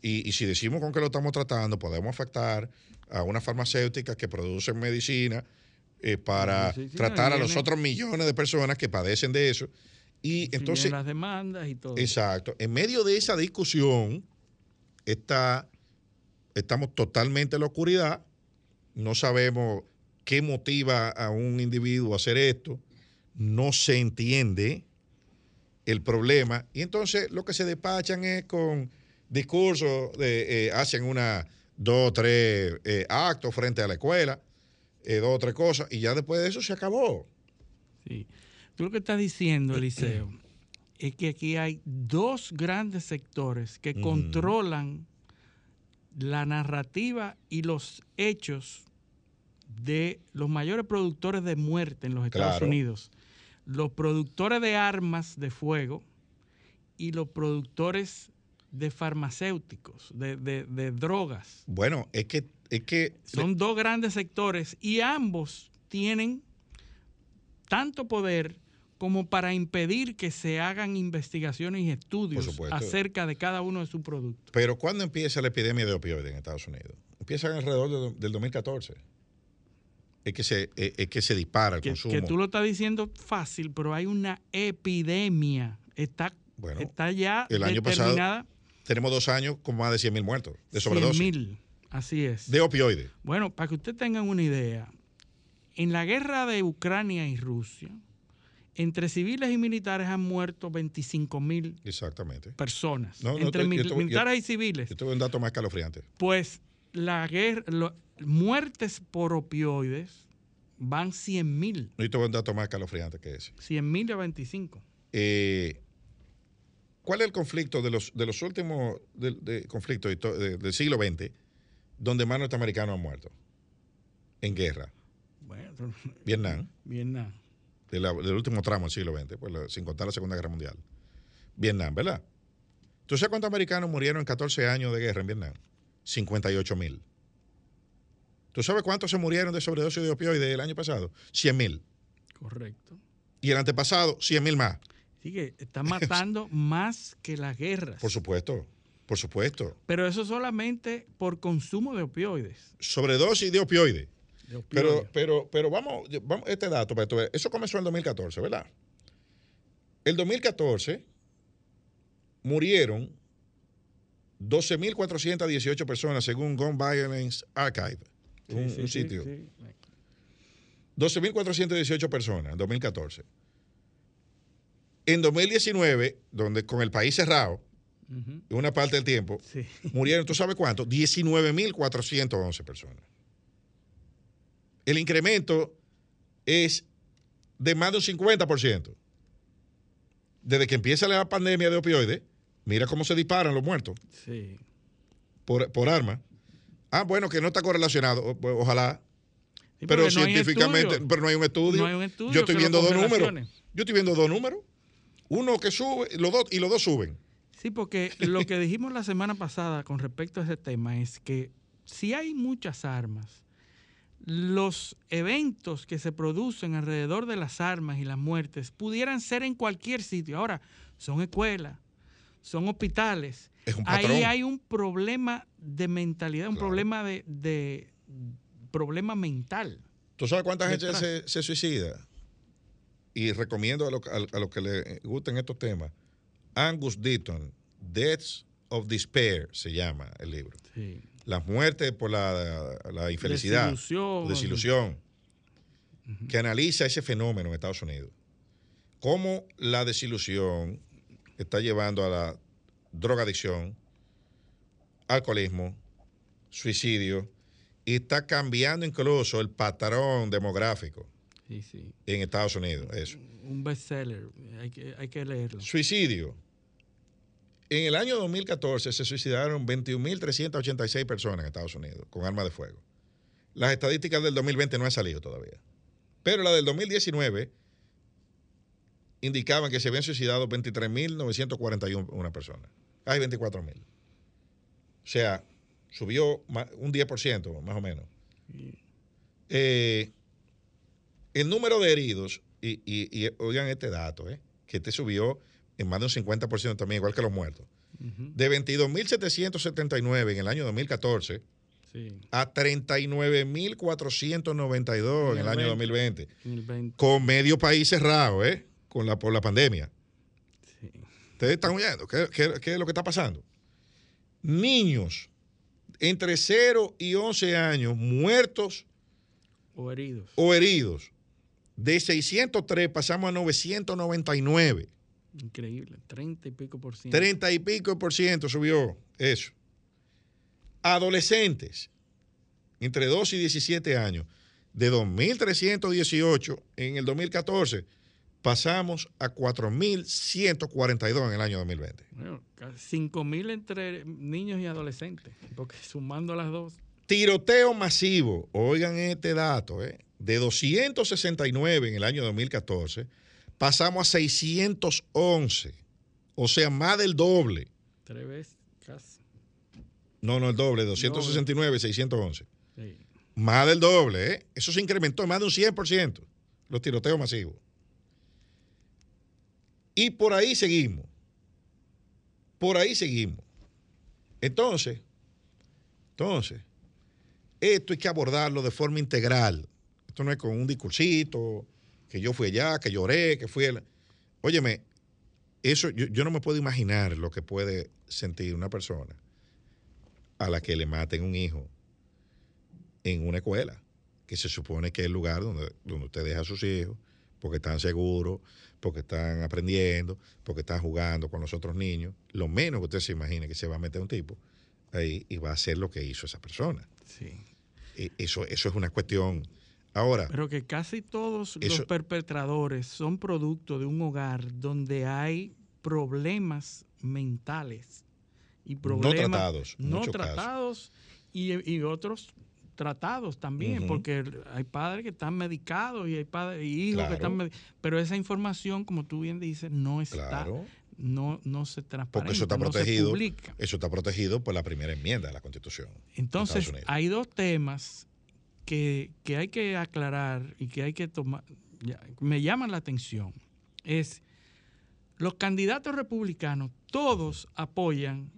Y, y si decimos con qué lo estamos tratando, podemos afectar a una farmacéutica que produce medicina eh, para Sí, sí, sí, tratar no, a los otros millones de personas que padecen de eso. Y entonces, las demandas y todo. exacto, en medio de esa discusión está, estamos totalmente en la oscuridad, no sabemos qué motiva a un individuo a hacer esto, no se entiende el problema y entonces lo que se despachan es con discursos, de, eh, hacen una, dos, tres eh, actos frente a la escuela, eh, dos o tres cosas y ya después de eso se acabó. Sí. Tú lo que estás diciendo, Eliseo, es que aquí hay dos grandes sectores que controlan la narrativa y los hechos de los mayores productores de muerte en los Estados Claro. Unidos. Los productores de armas de fuego y los productores de farmacéuticos, de, de- de drogas. Bueno, es que, es que Son dos grandes sectores y ambos tienen tanto poder como para impedir que se hagan investigaciones y estudios acerca de cada uno de sus productos. Pero ¿cuándo empieza la epidemia de opioides en Estados Unidos? Empieza alrededor de- del 2014. Es que se, es, es que se dispara el Que, consumo. que tú lo estás diciendo fácil, pero hay una epidemia. Está, Bueno, está ya el año pasado- tenemos dos años con más de 100 mil muertos de sobredosis. 100.000, así es. De opioides. Bueno, para que usted tengan una idea, en la guerra de Ucrania y Rusia, entre civiles y militares han muerto 25 mil personas. No, no, entre yo- mil- militares yo- y civiles. Yo tuve un dato más escalofriante. Pues la guerra, lo- muertes por opioides van 100 mil. Yo tuve un dato más escalofriante que ese. 100 mil a 25. Eh, ¿Cuál es el conflicto de los, de los últimos de, de conflictos de- del siglo XX donde más norteamericanos han muerto? En guerra. Bueno, Vietnam. Vietnam. la- del último tramo del siglo XX, pues, la- sin contar la Segunda Guerra Mundial. Vietnam, ¿verdad? ¿Tú sabes cuántos americanos murieron en 14 años de guerra en Vietnam? 58 mil. ¿Tú sabes cuántos se murieron de sobredosis de opioides el año pasado? 100 mil. Correcto. Y el antepasado, 100 mil más. Así que está matando más que las guerras. Por supuesto, por supuesto. Pero eso solamente por consumo de opioides. Sobredosis de opioides. De opioides. Pero, pero, pero vamos, vamos, este dato para veas. Eso comenzó en 2014, ¿verdad? El 2014 murieron 12.418 personas según Gun Violence Archive, un, Sí, un sí, sitio. sí. 12.418 personas en 2014. En 2019, donde con el país cerrado, una parte del tiempo, murieron, ¿tú sabes cuánto? 19.411 personas. El incremento es de más de un 50%. Desde que empieza la pandemia de opioides, mira cómo se disparan los muertos Sí. por, por arma. Ah, bueno, que no está correlacionado, o- pues, ojalá. Sí, pero no científicamente, pero no hay un estudio. No hay un estudio Yo estoy viendo dos números. Yo estoy viendo dos números. Uno que sube los dos, y los dos suben. Sí, porque lo que dijimos la semana pasada con respecto a ese tema es que si hay muchas armas, los eventos que se producen alrededor de las armas y las muertes pudieran ser en cualquier sitio. Ahora, son escuelas, son hospitales. Es un. Ahí hay un problema de mentalidad, un Claro. problema de, de- problema mental. ¿Tú sabes cuánta gente se, se suicida? Y recomiendo a los a, los que les gusten estos temas. Angus Deaton, Deaths of Despair, se llama el libro. Sí. Las muertes por la, la infelicidad, Desilusión. desilusión, que analiza ese fenómeno en Estados Unidos. Cómo la desilusión está llevando a la drogadicción, alcoholismo, suicidio, y está cambiando incluso el patrón demográfico Sí, sí. en Estados Unidos. Eso. Un bestseller, hay que, hay que leerlo. Suicidio. En el año 2014 se suicidaron 21.386 personas en Estados Unidos con armas de fuego. Las estadísticas del 2020 no han salido todavía. Pero la del 2019 indicaban que se habían suicidado 23.941 personas. Hay 24.000. O sea, subió un 10% más o menos. Eh, el número de heridos, y, y- y oigan este dato, eh, que este subió en más de un 50% también, igual que los muertos. De 22.779 en el año 2014 Sí. a 39.492 en el año 2020. En el 20. Con medio país cerrado, ¿eh? Con la, por la pandemia. Ustedes están oyendo, ¿qué, qué- qué es lo que está pasando? Niños entre 0 y 11 años muertos O heridos. o heridos. De 603 pasamos a 999. Increíble. 30 y pico por ciento. 30 y pico por ciento subió eso. Adolescentes, entre 12 y 17 años, de 2.318 en el 2014, pasamos a 4.142 en el año 2020. Bueno, 5 mil entre niños y adolescentes. Porque sumando las dos. Tiroteo masivo, oigan este dato, ¿eh? de 269 en el año 2014, pasamos a 611, o sea, más del doble. Tres veces casi. No, no el doble, 269, 611. Sí. Más del doble, ¿eh? Eso se incrementó en más de un 100%, los tiroteos masivos. Y por ahí seguimos. Por ahí seguimos. Entonces, entonces, esto hay que abordarlo de forma integral. Esto no es con un discursito, que yo fui allá, que lloré, que fui... El... Óyeme, eso, yo, yo no me puedo imaginar lo que puede sentir una persona a la que le maten un hijo en una escuela, que se supone que es el lugar donde, donde usted deja a sus hijos, porque están seguros, porque están aprendiendo, porque están jugando con los otros niños. Lo menos que usted se imagine que se va a meter un tipo ahí y va a hacer lo que hizo esa persona. Sí. E- Eso, eso es una cuestión. Ahora, Pero que casi todos los perpetradores son producto de un hogar donde hay problemas mentales y problemas tratados, no muchos casos. tratados y, y otros tratados también, porque hay padres que están medicados y hay padres y hijos Claro. que están medicados. Pero esa información, como tú bien dices, no está, Claro. no, no se transparenta, porque eso está protegido, eso está protegido por la primera enmienda de la Constitución. Entonces, hay dos temas que, que hay que aclarar y que hay que tomar, ya, me llaman la atención. Es, los candidatos republicanos, todos apoyan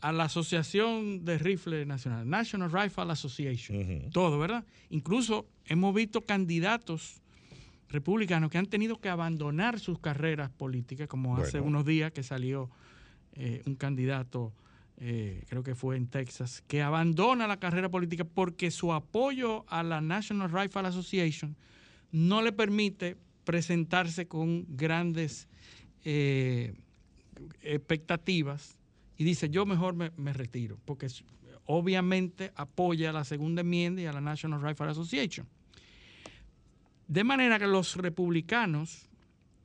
a la Asociación de Rifle Nacional, National Rifle Association, todo, ¿verdad? Incluso hemos visto candidatos republicanos que han tenido que abandonar sus carreras políticas, como hace unos días que salió eh, un candidato, eh, creo que fue en Texas, que abandona la carrera política porque su apoyo a la National Rifle Association no le permite presentarse con grandes eh, expectativas y dice yo mejor me, me retiro porque obviamente apoya a la segunda enmienda y a la National Rifle Association. De manera que los republicanos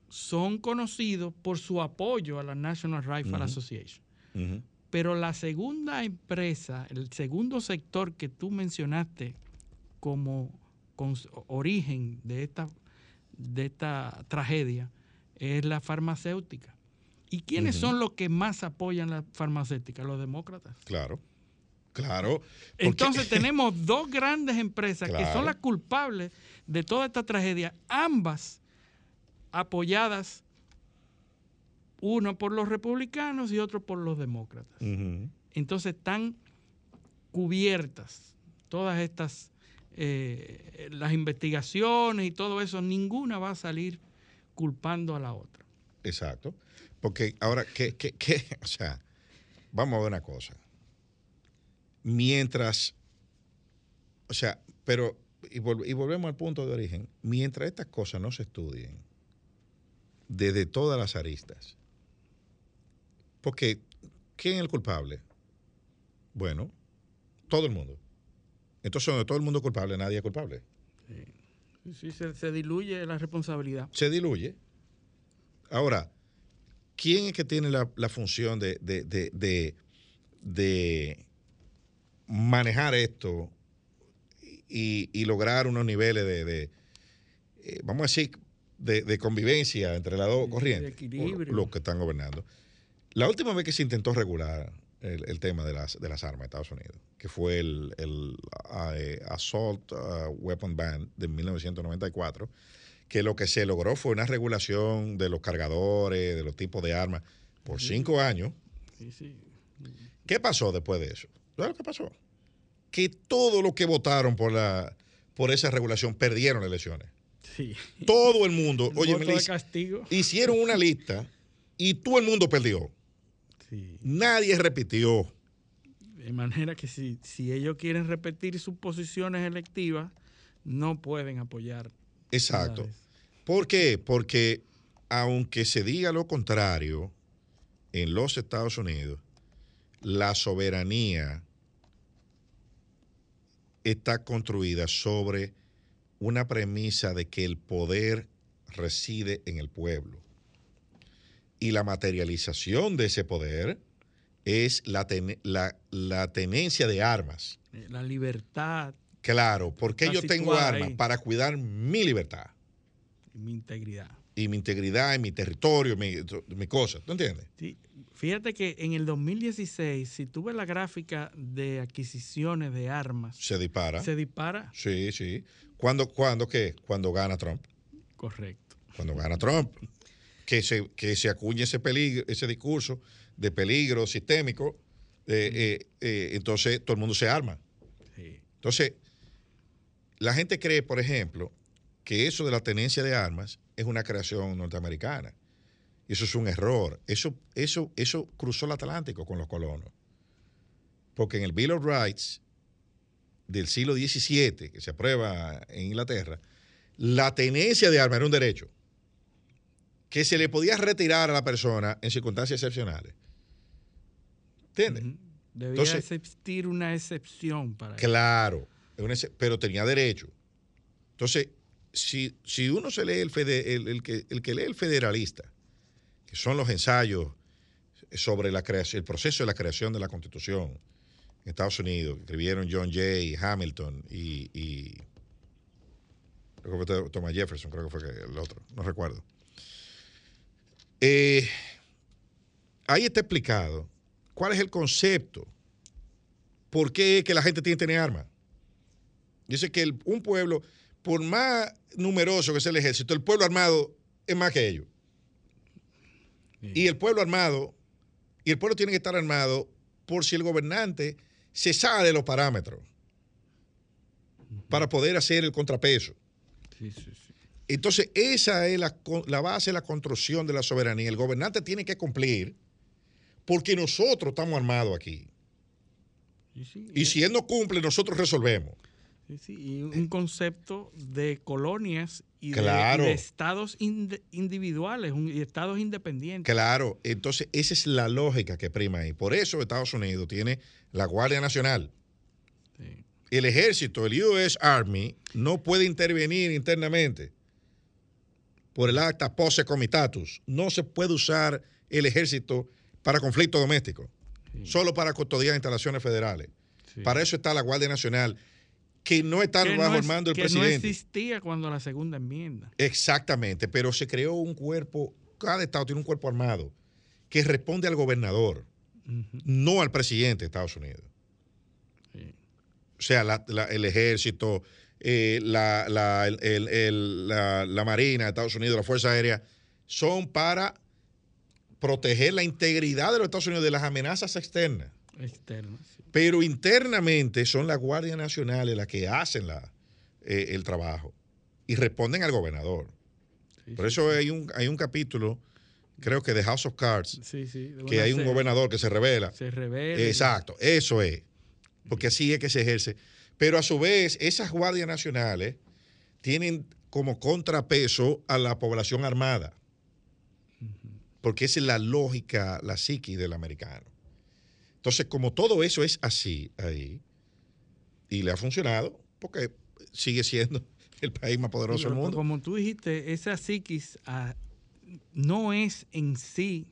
son conocidos por su apoyo a la National Rifle. Association. Pero la segunda empresa, el segundo sector que tú mencionaste como origen de esta, de esta tragedia es la farmacéutica. ¿Y quiénes son los que más apoyan la farmacéutica? Los demócratas. Claro, claro. porque- Entonces tenemos dos grandes empresas que son las culpables de toda esta tragedia, ambas apoyadas, uno por los republicanos y otro por los demócratas. Entonces están cubiertas todas estas, eh, las investigaciones y todo eso, ninguna va a salir culpando a la otra. Exacto. Porque ahora, ¿qué, qué, qué? O sea, vamos a ver una cosa. Mientras, o sea, pero, y, vol- y volvemos al punto de origen, mientras estas cosas no se estudien desde todas las aristas, porque, ¿quién es el culpable? Bueno, todo el mundo. Entonces, donde todo el mundo es culpable, nadie es culpable. Sí, se, se diluye la responsabilidad. se diluye. Ahora, ¿quién es que tiene la, la función de, de- de- de- manejar esto y, y lograr unos niveles de, eh, vamos a decir, de, convivencia entre las dos corrientes? Los que están gobernando. La última vez que se intentó regular el, el tema de las, de las armas en Estados Unidos, que fue el, el, eh, Assault uh, Weapon Ban de 1994, que lo que se logró fue una regulación de los cargadores, de los tipos de armas, por cinco años. Sí, sí. ¿Qué pasó después de eso? ¿Sabes lo que pasó? Que todos los que votaron por, la, por esa regulación perdieron las elecciones. Sí. Todo el mundo, El oye, de castigo. hicieron una lista y todo el mundo perdió. Sí. Nadie repitió. De manera que si, si ellos quieren repetir sus posiciones electivas, no pueden apoyar. Exacto. ¿Por qué? Porque aunque se diga lo contrario, en los Estados Unidos, la soberanía está construida sobre una premisa de que el poder reside en el pueblo. Y la materialización de ese poder es la, ten- la- la tenencia de armas. Eh, La libertad Claro, porque yo tengo armas ahí. para cuidar mi libertad y mi integridad. y mi integridad y mi territorio, mi, mi cosa. ¿Tú entiendes? Sí, Fíjate que en el 2016, si tú ves la gráfica de adquisiciones de armas, Se dispara. se dispara. Sí, sí. ¿Cuándo, cuándo qué? Cuando gana Trump. Correcto. Cuando gana Trump. Que se, que se acuñe ese peligro, ese discurso de peligro sistémico. eh, eh, eh, entonces todo el mundo se arma. Entonces, la gente cree, por ejemplo, que eso de la tenencia de armas es una creación norteamericana. Y eso es un error. Eso, eso, eso cruzó el Atlántico con los colonos. Porque en el Bill of Rights del siglo XVII, que se aprueba en Inglaterra, la tenencia de armas era un derecho que se le podía retirar a la persona en circunstancias excepcionales. ¿Entiendes? Debía Entonces- existir una excepción para eso. Claro, pero tenía derecho. Entonces, si, si uno se lee el, que, el que lee el federalista, que son los ensayos sobre la creación, el proceso de la creación de la Constitución en Estados Unidos, que escribieron John Jay, Hamilton y, y Thomas Jefferson, creo que fue el otro, no recuerdo. Eh, ahí está explicado cuál es el concepto ¿Por qué es que la gente tiene que tener armas? Dice que un pueblo, por más numeroso que sea el ejército, el pueblo armado es más que ellos. Y el pueblo armado, y el pueblo tiene que estar armado por si el gobernante se sale de los parámetros para poder hacer el contrapeso. Sí, sí, sí. Entonces, esa es la, la base de la construcción de la soberanía. El gobernante tiene que cumplir porque nosotros estamos armados aquí. Sí, sí, Y si él no cumple, nosotros resolvemos. Sí, sí, y un concepto de colonias y de- y de, Claro. estados individuales un- y estados independientes. Claro, entonces esa es la lógica que prima ahí. Por eso Estados Unidos tiene la Guardia Nacional. El ejército, el US Army, no puede intervenir internamente por el acta posse comitatus. No se puede usar el ejército para conflictos domésticos, solo para custodiar instalaciones federales. Para eso está la Guardia Nacional, que no está Que bajo no el mando del que no presidente. existía cuando la segunda enmienda. Exactamente, pero se creó un cuerpo, cada estado tiene un cuerpo armado que responde al gobernador, no al presidente de Estados Unidos. O sea, la- la- el ejército, eh, la, la- el- el- el- la- la Marina de Estados Unidos, la Fuerza Aérea, son para proteger la integridad de los Estados Unidos de las amenazas externas. Externas. sí. Pero internamente son las guardias nacionales las que hacen la, eh, el trabajo y responden al gobernador. Por eso hay un, hay un capítulo, creo que de House of Cards, que hay un gobernador que se revela. Se revela. Exacto, eso es. Porque así es que se ejerce. Pero a su vez, esas guardias nacionales tienen como contrapeso a la población armada. Porque esa es la lógica, la psiqui del americano. Entonces, como todo eso es así ahí, y le ha funcionado, porque sigue siendo el país más poderoso del mundo. Como tú dijiste, esa psiquis ah, no es en sí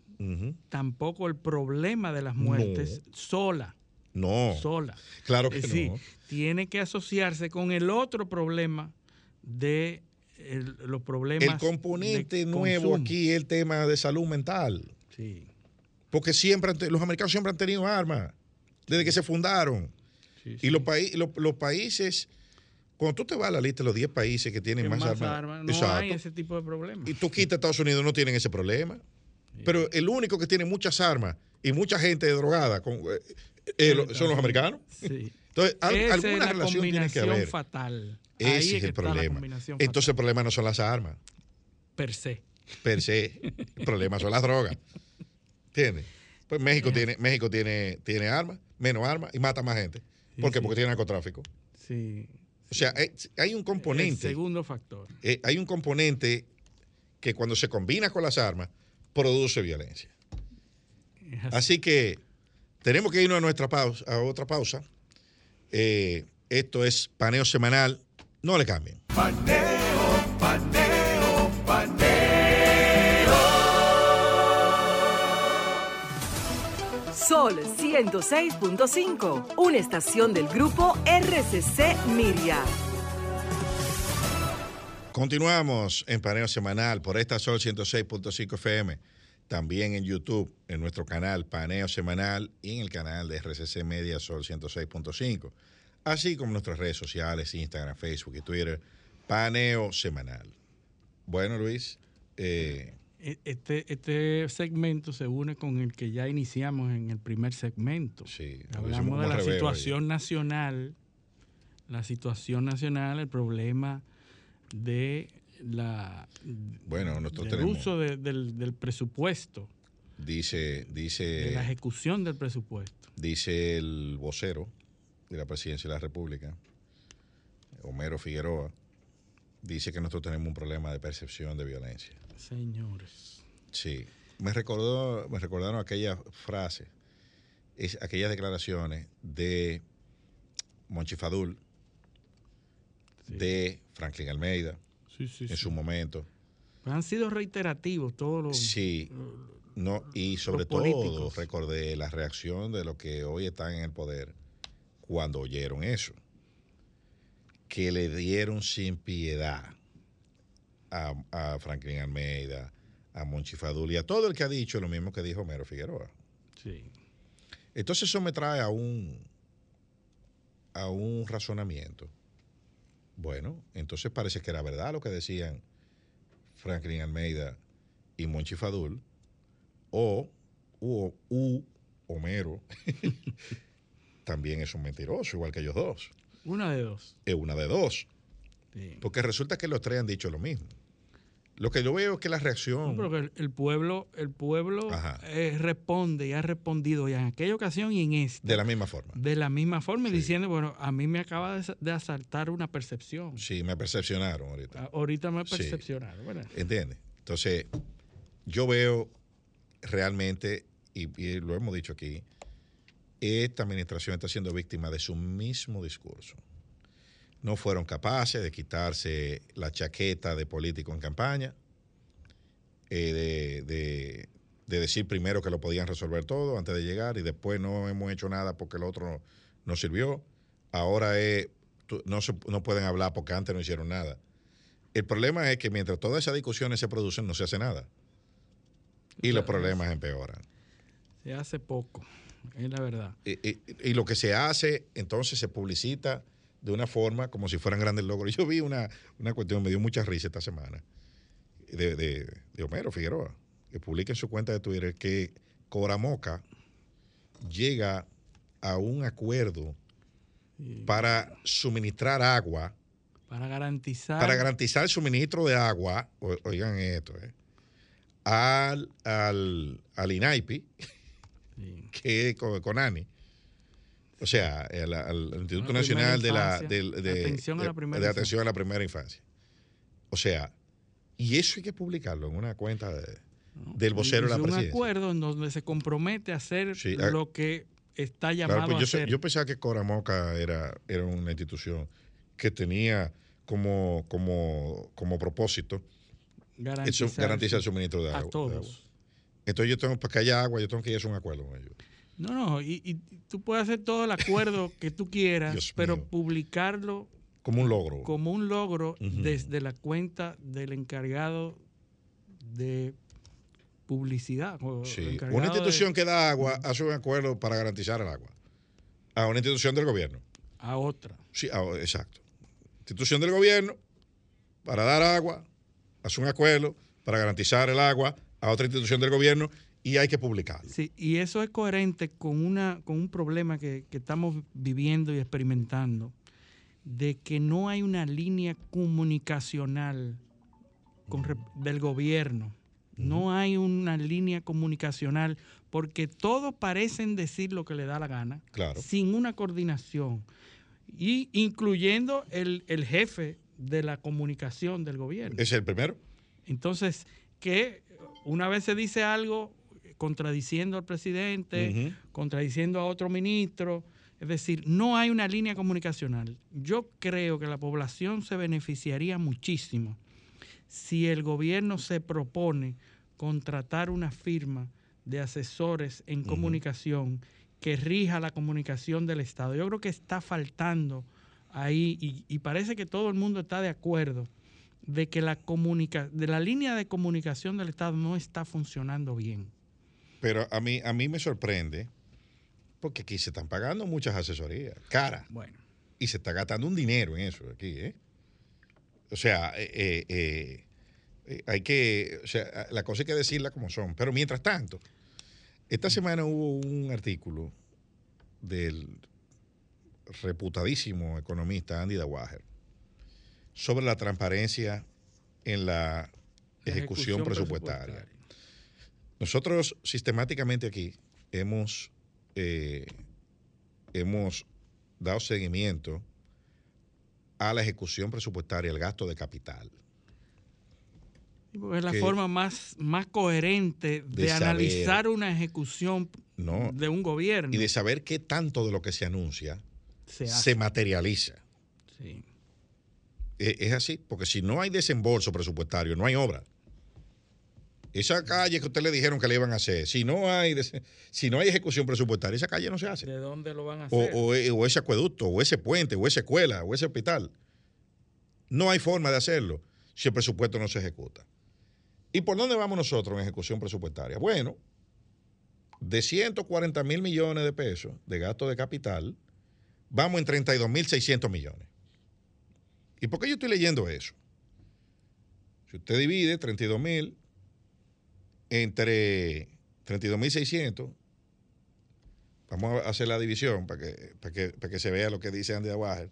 tampoco el problema de las muertes sola. No. Sola. Claro que Es decir, no. tiene que asociarse con el otro problema de el- los problemas. El componente nuevo consumo. aquí es el tema de salud mental. Sí. Porque siempre los americanos siempre han tenido armas, desde que se fundaron. y Los, paí- los, los países, cuando tú te vas a la lista de los 10 países que tienen más, más armas, armas, no exacto, hay ese tipo de problemas. y tú quitas Estados Unidos, no tienen ese problema. Pero el único que tiene muchas armas y mucha gente drogada con, eh, eh, lo- son los americanos. Sí. Entonces, al- Esa es alguna la relación tiene que haber. fatal. Ese Ahí es que el problema. Entonces el problema no son las armas, per se. per se. El problema son las drogas. ¿Entiendes? Pues México tiene, México tiene, tiene armas, menos armas y mata más gente. ¿Por qué? sí. Porque tiene narcotráfico. Sí. O sea, hay, hay un El componente. segundo factor. eh, hay un componente que cuando se combina con las armas produce violencia. Así que tenemos que irnos a nuestra pausa, a otra pausa. Eh, esto es paneo semanal. No le cambien. Paneo, paneo, Sol 106.5, una estación del grupo RCC Miria. Continuamos en paneo semanal por esta Sol 106.5 FM. También en YouTube, en nuestro canal Paneo Semanal y en el canal de RCC Media Sol 106.5. Así como nuestras redes sociales, Instagram, Facebook y Twitter, Paneo Semanal. Bueno, Luis, eh, Este, este segmento se une con el que ya iniciamos en el primer segmento. hicimos Hablamos de la ahí. situación nacional, la situación nacional, el problema de la, Bueno, nosotros del tenemos- uso de- del, del presupuesto, Dice, de la dice, ejecución del presupuesto. dice el vocero de la presidencia de la República, Homero Figueroa, dice que nosotros tenemos un problema de percepción de violencia. Señores. Sí. Me recordó, me recordaron aquellas frases, es, aquellas declaraciones de Monchi Fadul, de Franklin Almeida, Sí, sí, en sí. su momento. Han sido reiterativos todos los... Sí. No, y sobre todo recordé la reacción de los que hoy están en el poder cuando oyeron eso. Que le dieron sin piedad a, a Franklin Almeida, a Monchi Fadul y a todo el que ha dicho lo mismo que dijo Homero Figueroa. Sí. Entonces eso me trae a un, a un razonamiento. Bueno, entonces parece que era verdad lo que decían Franklin Almeida y Monchi Fadul, o u, u Homero también es un mentiroso, igual que ellos dos. Una de dos. Es una de dos. Sí. Porque resulta que los tres han dicho lo mismo. Lo que yo veo es que la reacción... No, pero que el, pueblo, el pueblo eh, responde y ha respondido ya en aquella ocasión y en esta. de la misma forma. De la misma forma, y diciendo, bueno, a mí me acaba de, de asaltar una percepción. Sí, me percepcionaron ahorita. A- Ahorita me Sí. percepcionaron. Bueno, ¿Entiendes? Entonces, yo veo realmente, y, y lo hemos dicho aquí, esta administración está siendo víctima de su mismo discurso. No fueron capaces de quitarse la chaqueta de político en campaña, eh, de, de- de decir primero que lo podían resolver todo antes de llegar y después no hemos hecho nada porque el otro no, no sirvió. Ahora es, no, no pueden hablar porque antes no hicieron nada. El problema es que mientras todas esas discusiones se producen, no se hace nada. Y los problemas empeoran. se hace poco, es la verdad. Y, y- y lo que se hace, entonces se publicita de una forma como si fueran grandes logros. Yo vi una, una cuestión, me dio mucha risa esta semana, de, de, de Homero Figueroa, que publica en su cuenta de Twitter que Coramoca llega a un acuerdo para suministrar agua Para garantizar. para garantizar el suministro de agua, o- oigan esto, eh, al, al, al INAIPI, que es con, Conani, o sea, al, al Instituto Nacional de la, del- de, Atención a la de- de atención a la primera infancia. O sea, y eso hay que publicarlo en una cuenta de- del vocero de la Hizo un presidencia. acuerdo en donde se compromete a hacer Sí, ah, lo que está Claro, llamado pues a yo, hacer. yo pensaba que Coramoca era, era una institución que tenía como, como, como propósito Garantizar garantizar el su- suministro de a agua. de todos. agua. Entonces yo tengo, para que haya agua, yo tengo que ir a hacer un acuerdo con ellos. No, no, y, y tú puedes hacer todo el acuerdo que tú quieras, pero mío. publicarlo Como un logro. como un logro desde la cuenta del encargado de publicidad. Sí. Una institución de- que da agua hace un acuerdo para garantizar el agua. A una institución del gobierno. a otra. Sí, a- exacto. Institución del gobierno para dar agua, hace un acuerdo para garantizar el agua a otra institución del gobierno y hay que publicarlo. Sí, y eso es coherente con, una, con un problema que, que estamos viviendo y experimentando, de que no hay una línea comunicacional con del gobierno. No hay una línea comunicacional porque todos parecen decir lo que le da la gana, Claro. sin una coordinación, y incluyendo el, el jefe de la comunicación del gobierno. ¿Es el primero? Entonces, que una vez se dice algo contradiciendo al presidente, contradiciendo a otro ministro, es decir, no hay una línea comunicacional. Yo creo que la población se beneficiaría muchísimo si el gobierno se propone contratar una firma de asesores en comunicación que rija la comunicación del Estado. Yo creo que está faltando ahí y, y parece que todo el mundo está de acuerdo de que la comunica de la línea de comunicación del Estado no está funcionando bien. Pero a mí, a mí me sorprende porque aquí se están pagando muchas asesorías, cara. Bueno. Y se está gastando un dinero en eso aquí, ¿eh? O sea, eh, eh, eh, hay que, o sea, la cosa hay que decirla como son. Pero mientras tanto, esta semana hubo un artículo del reputadísimo economista Andy Dawager sobre la transparencia en la ejecución, presupuestaria. Nosotros sistemáticamente aquí hemos, eh, hemos dado seguimiento a la ejecución presupuestaria, al gasto de capital. Es la forma más, más coherente de, de saber- analizar una ejecución No. de un gobierno. Y de saber qué tanto de lo que se anuncia Se materializa. Sí. Eh, Es así, porque si no hay desembolso presupuestario, no hay obra. Esa calle que usted le dijeron que le iban a hacer, si no hay, si no hay ejecución presupuestaria, esa calle no se hace. ¿De dónde lo van a hacer? o e- o ese acueducto, o ese puente, o esa escuela, o ese hospital. No hay forma de hacerlo si el presupuesto no se ejecuta. ¿Y por dónde vamos nosotros en ejecución presupuestaria? Bueno, de 140 mil millones de pesos de gasto de capital, vamos en 32 mil 600 millones. ¿Y por qué yo estoy leyendo eso? Si usted divide 32 mil entre 32 mil 600, vamos a hacer la división para que, para que, para que se vea lo que dice Andy Aguajer.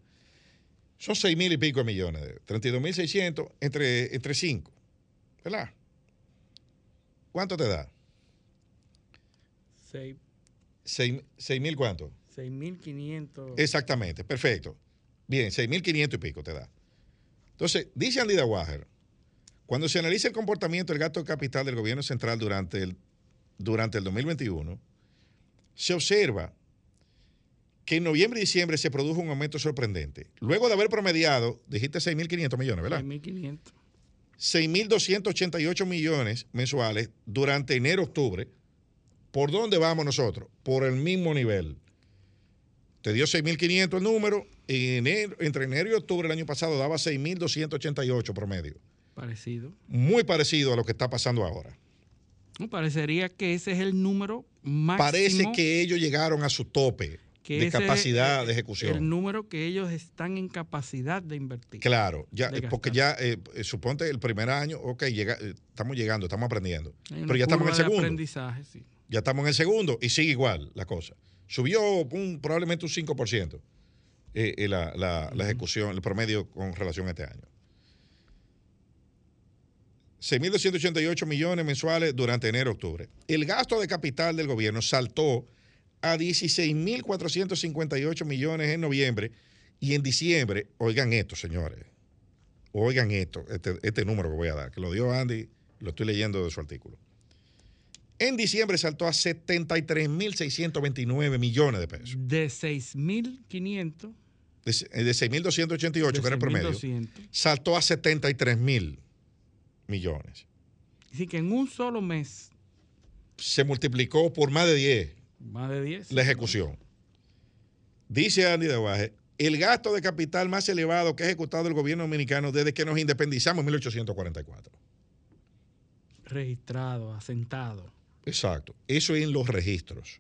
Son 6 mil y pico de millones. 32 mil 600 entre, entre 5. ¿Verdad? ¿Cuánto te da? Seis- 6 mil cuánto? 6.500. Exactamente, perfecto. Bien, 6.500 y pico te da. Entonces, dice Andy Dawager, cuando se analiza el comportamiento del gasto de capital del gobierno central durante el, durante el 2021, se observa que en noviembre y diciembre se produjo un aumento sorprendente. Luego de haber promediado, dijiste 6.500 millones, ¿verdad? 6.500. 6.288 millones mensuales durante enero-octubre. ¿Por dónde vamos nosotros? Por el mismo nivel. Te dio 6.500 el número enero- entre enero y octubre del año pasado daba 6.288 promedio. Parecido. Muy parecido a lo que está pasando ahora. No, parecería que ese es el número máximo. Parece que ellos llegaron a su tope de es capacidad de ejecución. El número que ellos están en capacidad de invertir. Claro, ya, de porque ya, eh, eh, suponte el primer año, ok, llega, eh, estamos llegando, estamos aprendiendo. Pero ya estamos en el segundo. aprendizaje, sí. Ya estamos en el segundo y sigue igual la cosa. Subió un- probablemente un 5% eh, eh, la, la- la ejecución, el promedio con relación a este año. 6.288 millones mensuales durante enero-octubre. El gasto de capital del gobierno saltó a 16.458 millones en noviembre y en diciembre, oigan esto, señores, oigan esto, este, este número que voy a dar, que lo dio Andy, lo estoy leyendo de su artículo. En diciembre saltó a 73.629 millones de pesos. De 6.500. De, de 6.288, que era el promedio, 6.200. saltó a 73.000 millones. Así que en un solo mes, Se multiplicó por más de 10 más de 10. la ejecución. Dice Andy de Baje, el gasto de capital más elevado que ha ejecutado el gobierno dominicano desde que nos independizamos en 1844. Registrado, asentado. Exacto. Eso es en los registros.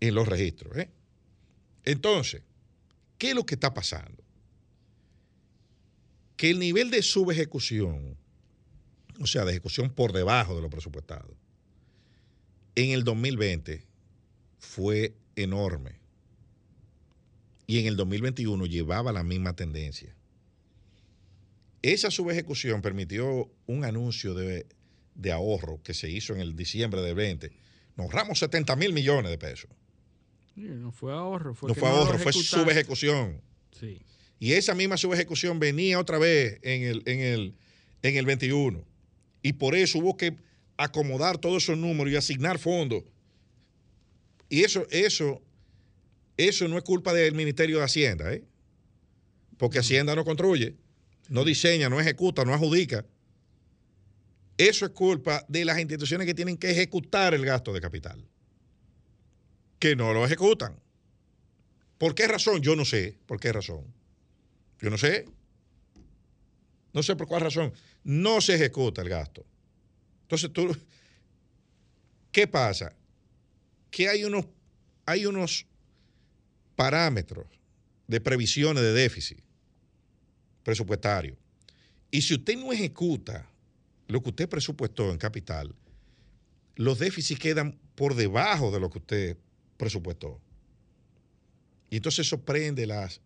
En los registros. ¿eh? Entonces, ¿qué es lo que está pasando? Que el nivel de subejecución, o sea, de ejecución por debajo de lo presupuestado, en el 2020 fue enorme. Y en el 2021 llevaba la misma tendencia. Esa subejecución permitió un anuncio de, de ahorro que se hizo en el diciembre del 20. Nos ahorramos 70 mil millones de pesos. No fue ahorro. Fue no que fue lo ahorro, fue subejecución. Sí. Y esa misma subejecución venía otra vez en el, en el, en el 21. Y por eso hubo que acomodar todos esos números y asignar fondos. Y eso, eso, eso no es culpa del Ministerio de Hacienda, ¿eh? Porque Hacienda no construye, no diseña, no ejecuta, no adjudica. Eso es culpa de las instituciones que tienen que ejecutar el gasto de capital. Que no lo ejecutan. ¿Por qué razón? Yo no sé. ¿Por qué razón? Yo no sé. No sé por cuál razón. No se ejecuta el gasto. Entonces tú, ¿qué pasa? Que hay unos, hay unos parámetros de previsiones de déficit presupuestario. Y si usted no ejecuta lo que usted presupuestó en capital, los déficits quedan por debajo de lo que usted presupuestó. Y entonces eso prende las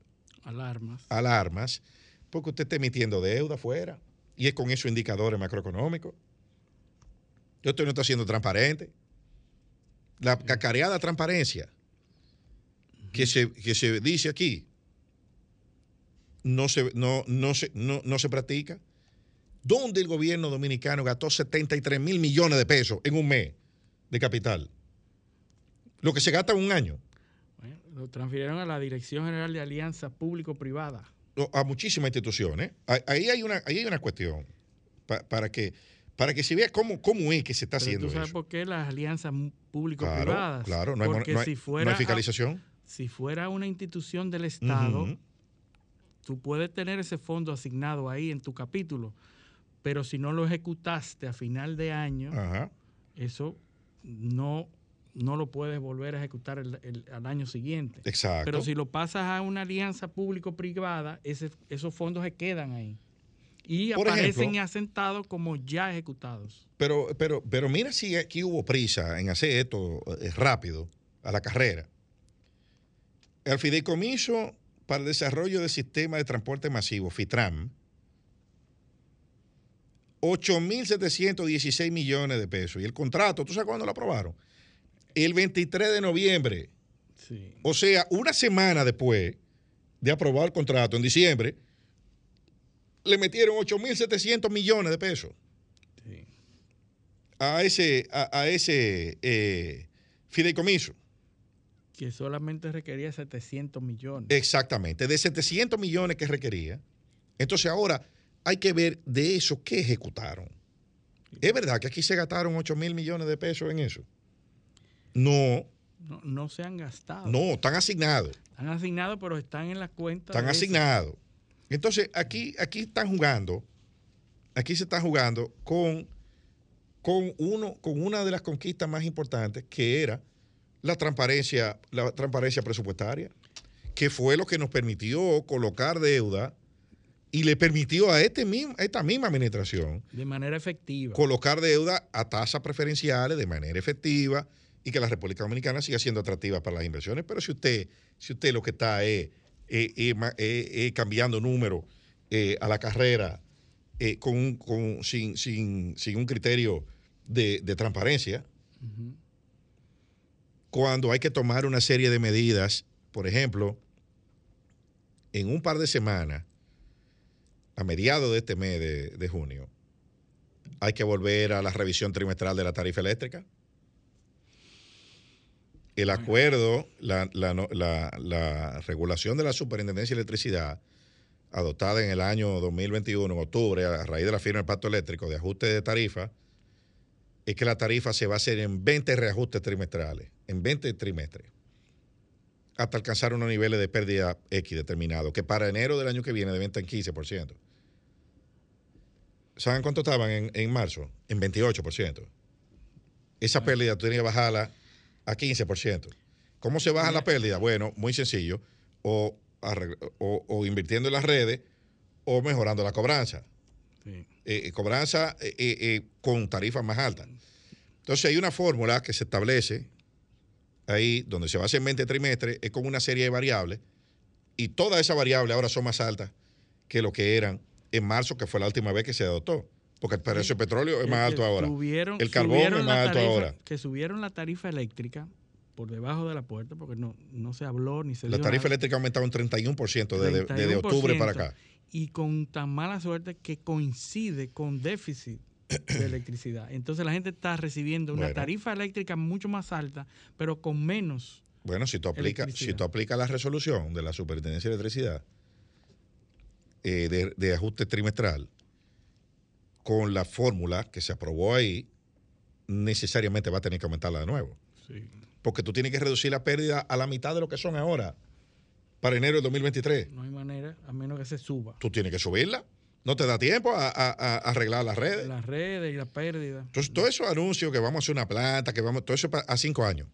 Alarmas. alarmas porque usted está emitiendo deuda afuera. y es con esos indicadores macroeconómicos. Esto no está siendo transparente. La cacareada transparencia que se, que se dice aquí no se, no, no, se, no, no se practica. ¿Dónde el gobierno dominicano gastó 73 mil millones de pesos en un mes de capital? Lo que se gasta en un año. Bueno, lo transfirieron a la Dirección General de Alianza Público-Privada. A muchísimas instituciones. Ah- Ahí hay una, ahí hay una cuestión pa- para, que, para que se vea cómo, cómo es que se está Pero haciendo ¿Tú sabes eso. por qué las alianzas Claro, público-privadas? claro, no hay, mon- Porque no hay- si no fuera a- fiscalización. si fuera una institución del Estado, tú puedes tener ese fondo asignado ahí en tu capítulo, pero si no lo ejecutaste a final de año, Ajá. eso no, no lo puedes volver a ejecutar el- el- al año siguiente. Exacto. Pero si lo pasas a una alianza público-privada, esos fondos se quedan ahí. Y Por aparecen ejemplo- asentados como ya ejecutados. Pero, pero, pero mira si aquí hubo prisa en hacer esto eh, rápido, a la carrera. El Fideicomiso para el Desarrollo del Sistema de Transporte Masivo, FITRAM, 8.716 millones de pesos. Y el contrato, ¿tú sabes cuándo lo aprobaron? El 23 de noviembre. Sí. O sea, una semana después de aprobar el contrato, en diciembre, le metieron 8.700 millones de pesos a ese, a, a ese eh, fideicomiso. Que solamente requería 700 millones. Exactamente, de 700 millones que requería. Entonces ahora hay que ver de eso qué ejecutaron. ¿Es verdad que aquí se gastaron 8 mil millones de pesos en eso? No, No, no se han gastado. no, están asignados. Están asignados, pero están en la cuenta. Están asignados. Entonces, aquí, aquí están jugando, aquí se está jugando con, con, uno, con una de las conquistas más importantes, que era la transparencia, la transparencia presupuestaria, que fue lo que nos permitió colocar deuda y le permitió a, este mismo, a esta misma administración De manera efectiva. colocar deuda a tasas preferenciales de manera efectiva y que la República Dominicana siga siendo atractiva para las inversiones. Pero si usted, si usted lo que está es, eh, eh, cambiando números eh, a la carrera eh, con, un- con- sin, sin- sin un criterio de, de transparencia, cuando hay que tomar una serie de medidas, por ejemplo, en un par de semanas, a mediados de este mes de, de junio, hay que volver a la revisión trimestral de la tarifa eléctrica. El acuerdo, la, la no- la- la regulación de la Superintendencia de Electricidad, adoptada en el año 2021, en octubre, a raíz de la firma del Pacto Eléctrico de ajuste de tarifa, es que la tarifa se va a hacer en 20 reajustes trimestrales, en 20 trimestres, hasta alcanzar unos niveles de pérdida X determinados, que para enero del año que viene deben estar en 15%. ¿Saben cuánto estaban en, en marzo? En 28%. Esa pérdida tú tienes que bajarla a 15%. ¿Cómo se baja la pérdida? Bueno, muy sencillo. O, o- o invirtiendo en las redes o mejorando la cobranza. Sí. Eh, eh, cobranza eh, con tarifas más altas. Entonces hay una fórmula que se establece ahí donde se basa en 20 trimestres, es con una serie de variables y todas esas variables ahora son más altas que lo que eran en marzo, que fue la última vez que se adoptó. Porque el precio del petróleo es más alto ahora. subieron- el carbón subieron es más alto tarifa- ahora. Que subieron la tarifa eléctrica por debajo de la puerta, porque no, no se habló ni se La tarifa nada. eléctrica ha aumentado un 31% desde, desde octubre para acá. Y con tan mala suerte que coincide con déficit de electricidad. Entonces la gente está recibiendo una Bueno. tarifa eléctrica mucho más alta, pero con menos. Bueno, si tú aplicas, si tú aplicas la resolución de la Superintendencia de Electricidad eh, de, de ajuste trimestral con la fórmula que se aprobó ahí, necesariamente va a tener que aumentarla de nuevo. Porque tú tienes que reducir la pérdida a la mitad de lo que son ahora, para enero del 2023. No hay manera, a menos que se suba. Tú tienes que subirla. No te da tiempo a, a- a arreglar las redes. Las redes y la pérdida. Entonces, todos esos anuncios que vamos a hacer una planta, que vamos, todo eso a cinco años.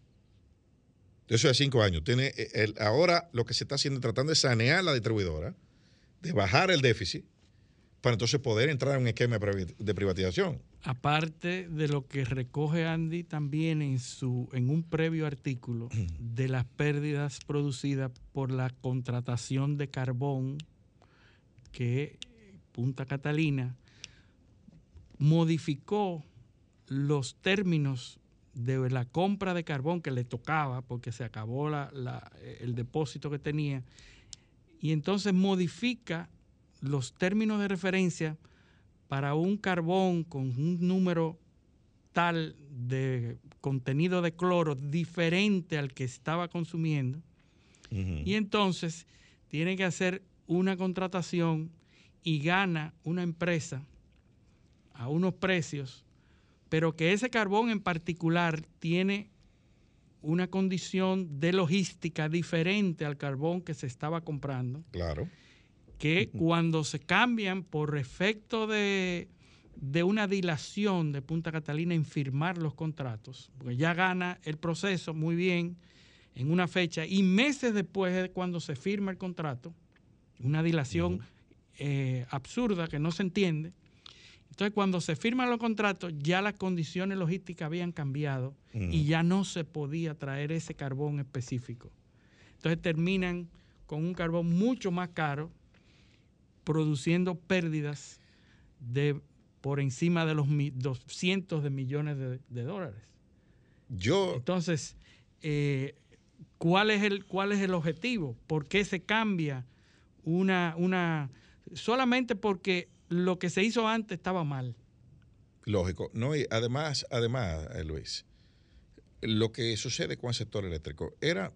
Eso es a cinco años. Tiene, eh, el- ahora lo que se está haciendo es tratando de sanear la distribuidora, de bajar el déficit, para entonces poder entrar en un esquema de privatización. Aparte de lo que recoge Andy también en su en un previo artículo de las pérdidas producidas por la contratación de carbón que Punta Catalina modificó los términos de la compra de carbón que le tocaba porque se acabó la- la- el depósito que tenía y entonces modifica los términos de referencia para un carbón con un número tal de contenido de cloro diferente al que estaba consumiendo y entonces tiene que hacer una contratación y gana una empresa a unos precios, pero que ese carbón en particular tiene una condición de logística diferente al carbón que se estaba comprando, Claro. Que cuando se cambian por efecto de, de una dilación de Punta Catalina en firmar los contratos, porque ya gana el proceso muy bien en una fecha y meses después de cuando se firma el contrato, una dilación eh, absurda que no se entiende. Entonces, cuando se firman los contratos, ya las condiciones logísticas habían cambiado y ya no se podía traer ese carbón específico. Entonces terminan con un carbón mucho más caro, produciendo pérdidas de por encima de los mi- dos cientos de millones de, de dólares. Yo. Entonces, eh, ¿cuál, es el, ¿cuál es el objetivo? ¿Por qué se cambia una, una. solamente porque lo que se hizo antes estaba mal? Lógico. No, y además, además, eh, Luis, lo que sucede con el sector eléctrico era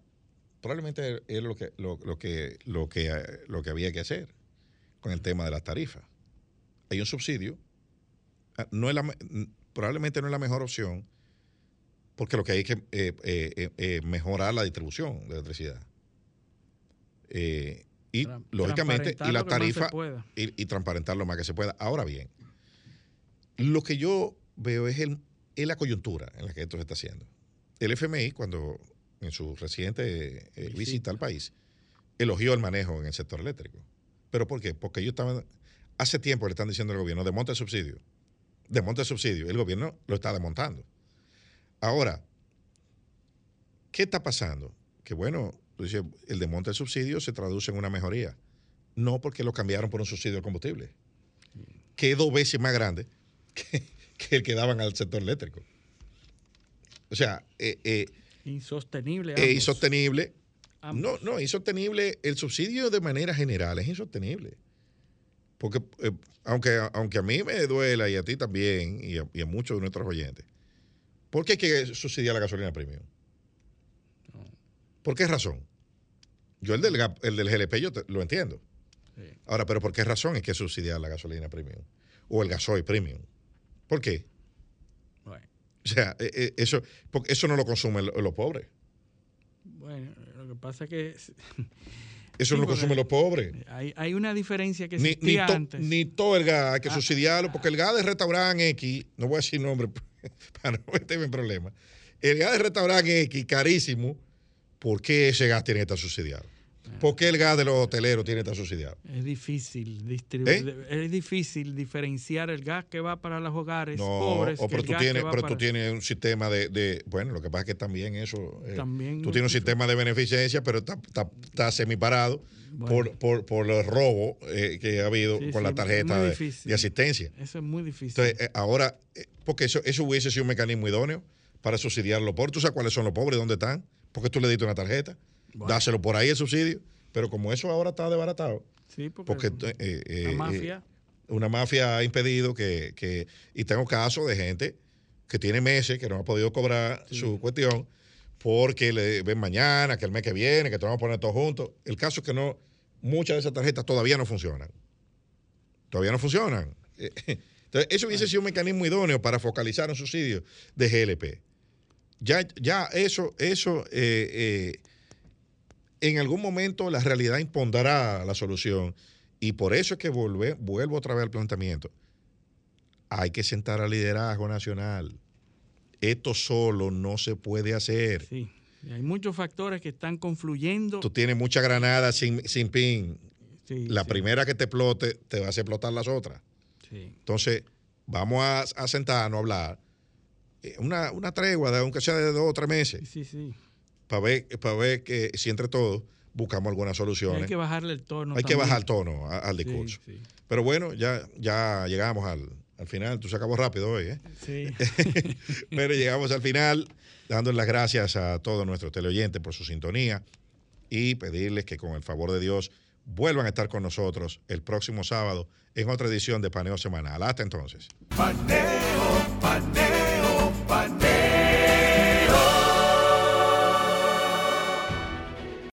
probablemente era lo que lo, lo que lo que eh, lo que había que hacer con el tema de las tarifas. Hay un subsidio, ah, no es la, probablemente no es la mejor opción, porque lo que hay es que eh, eh, eh, mejorar la distribución de electricidad. Y Tran- lógicamente, y la tarifa, y, y transparentar lo más que se pueda. Ahora bien, lo que yo veo es, el, es la coyuntura en la que esto se está haciendo. El FMI, cuando en su reciente visita al país, elogió el manejo en el sector eléctrico. ¿Pero por qué? Porque ellos estaban, hace tiempo le están diciendo al gobierno, desmonta el subsidio. Desmonta el subsidio. El gobierno lo está desmontando. Ahora, ¿qué está pasando? Que bueno, tú dices, el desmonte del subsidio se traduce en una mejoría. No porque lo cambiaron por un subsidio al combustible, que es dos veces más grande que, que el que daban al sector eléctrico. O sea, eh, eh, Insostenible. es insostenible. No, no, insostenible. El subsidio de manera general es insostenible. Porque eh, aunque, aunque a mí me duela y a ti también, y a, y a muchos de nuestros oyentes, ¿por qué hay que subsidiar la gasolina premium? ¿Por qué razón? Yo el del, el del GLP yo te- lo entiendo. Ahora, pero ¿por qué razón hay que subsidiar la gasolina premium? O el gasoil premium. ¿Por qué? O sea, eh, eh, eso, porque eso no lo consumen lo- los pobres. Bueno, pasa que Eso Sí, no lo consumen los pobres. hay, hay una diferencia que Ni, existía ni, to- antes. ni todo el gas hay que Ah, subsidiarlo, porque el gas de restaurante X, no voy a decir nombre para no meterme en problemas, el gas de restaurante X, carísimo, ¿por qué ese gas tiene que estar subsidiado? ¿Por qué el gas de los hoteleros tiene que estar subsidiado? Es difícil distribuir, ¿Eh? es difícil diferenciar el gas que va para los hogares No, pobres. o pero el tú tienes, pero para- tú tienes un sistema de, de- bueno, lo que pasa es que también eso, eh, También tú tienes un sistema de beneficencia, pero está, está, está semiparado Bueno. por, por, por los robos eh, que ha habido Sí, con sí, la tarjeta de, asistencia. Eso es muy difícil. Entonces, ahora, porque eso, eso hubiese sido un mecanismo idóneo para subsidiar a los pobres. ¿Tú sabes cuáles son los pobres? ¿Dónde están? Porque tú le diste una tarjeta. Dáselo por ahí el subsidio. Pero como eso ahora está desbaratado, Sí, porque, porque eh, eh, la eh, mafia. una mafia ha impedido que, que- y tengo casos de gente que tiene meses que no ha podido cobrar su cuestión porque le ven mañana, que el mes que viene, que te vamos a poner todos juntos. El caso es que no, muchas de esas tarjetas todavía no funcionan. Todavía no funcionan. Eh, Entonces, eso hubiese sido un mecanismo idóneo para focalizar un subsidio de GLP. Ya, ya eso, eso eh, eh, en algún momento la realidad impondrá la solución. Y por eso es que volve- vuelvo otra vez al planteamiento. Hay que sentar al liderazgo nacional. Esto solo no se puede hacer. Sí. Hay muchos factores que están confluyendo. Tú tienes mucha granada sin, sin pin. Sí, la sí. primera que te explote, te va a hacer explotar las otras. Sí. Entonces, vamos a, a sentarnos a hablar. eh, Una, una tregua, de, aunque sea de dos o tres meses, Sí, sí. Para ver, para ver que si entre todos buscamos algunas soluciones. Hay que bajarle el tono. Hay que bajar el tono a- al discurso. sí. Pero bueno, ya, ya llegamos al, Al final, tú se acabó rápido hoy, ¿eh? Sí. Pero llegamos al final, dándoles las gracias a todos nuestros teleoyentes por su sintonía y pedirles que con el favor de Dios vuelvan a estar con nosotros el próximo sábado en otra edición de Paneo Semanal. Hasta entonces. Paneo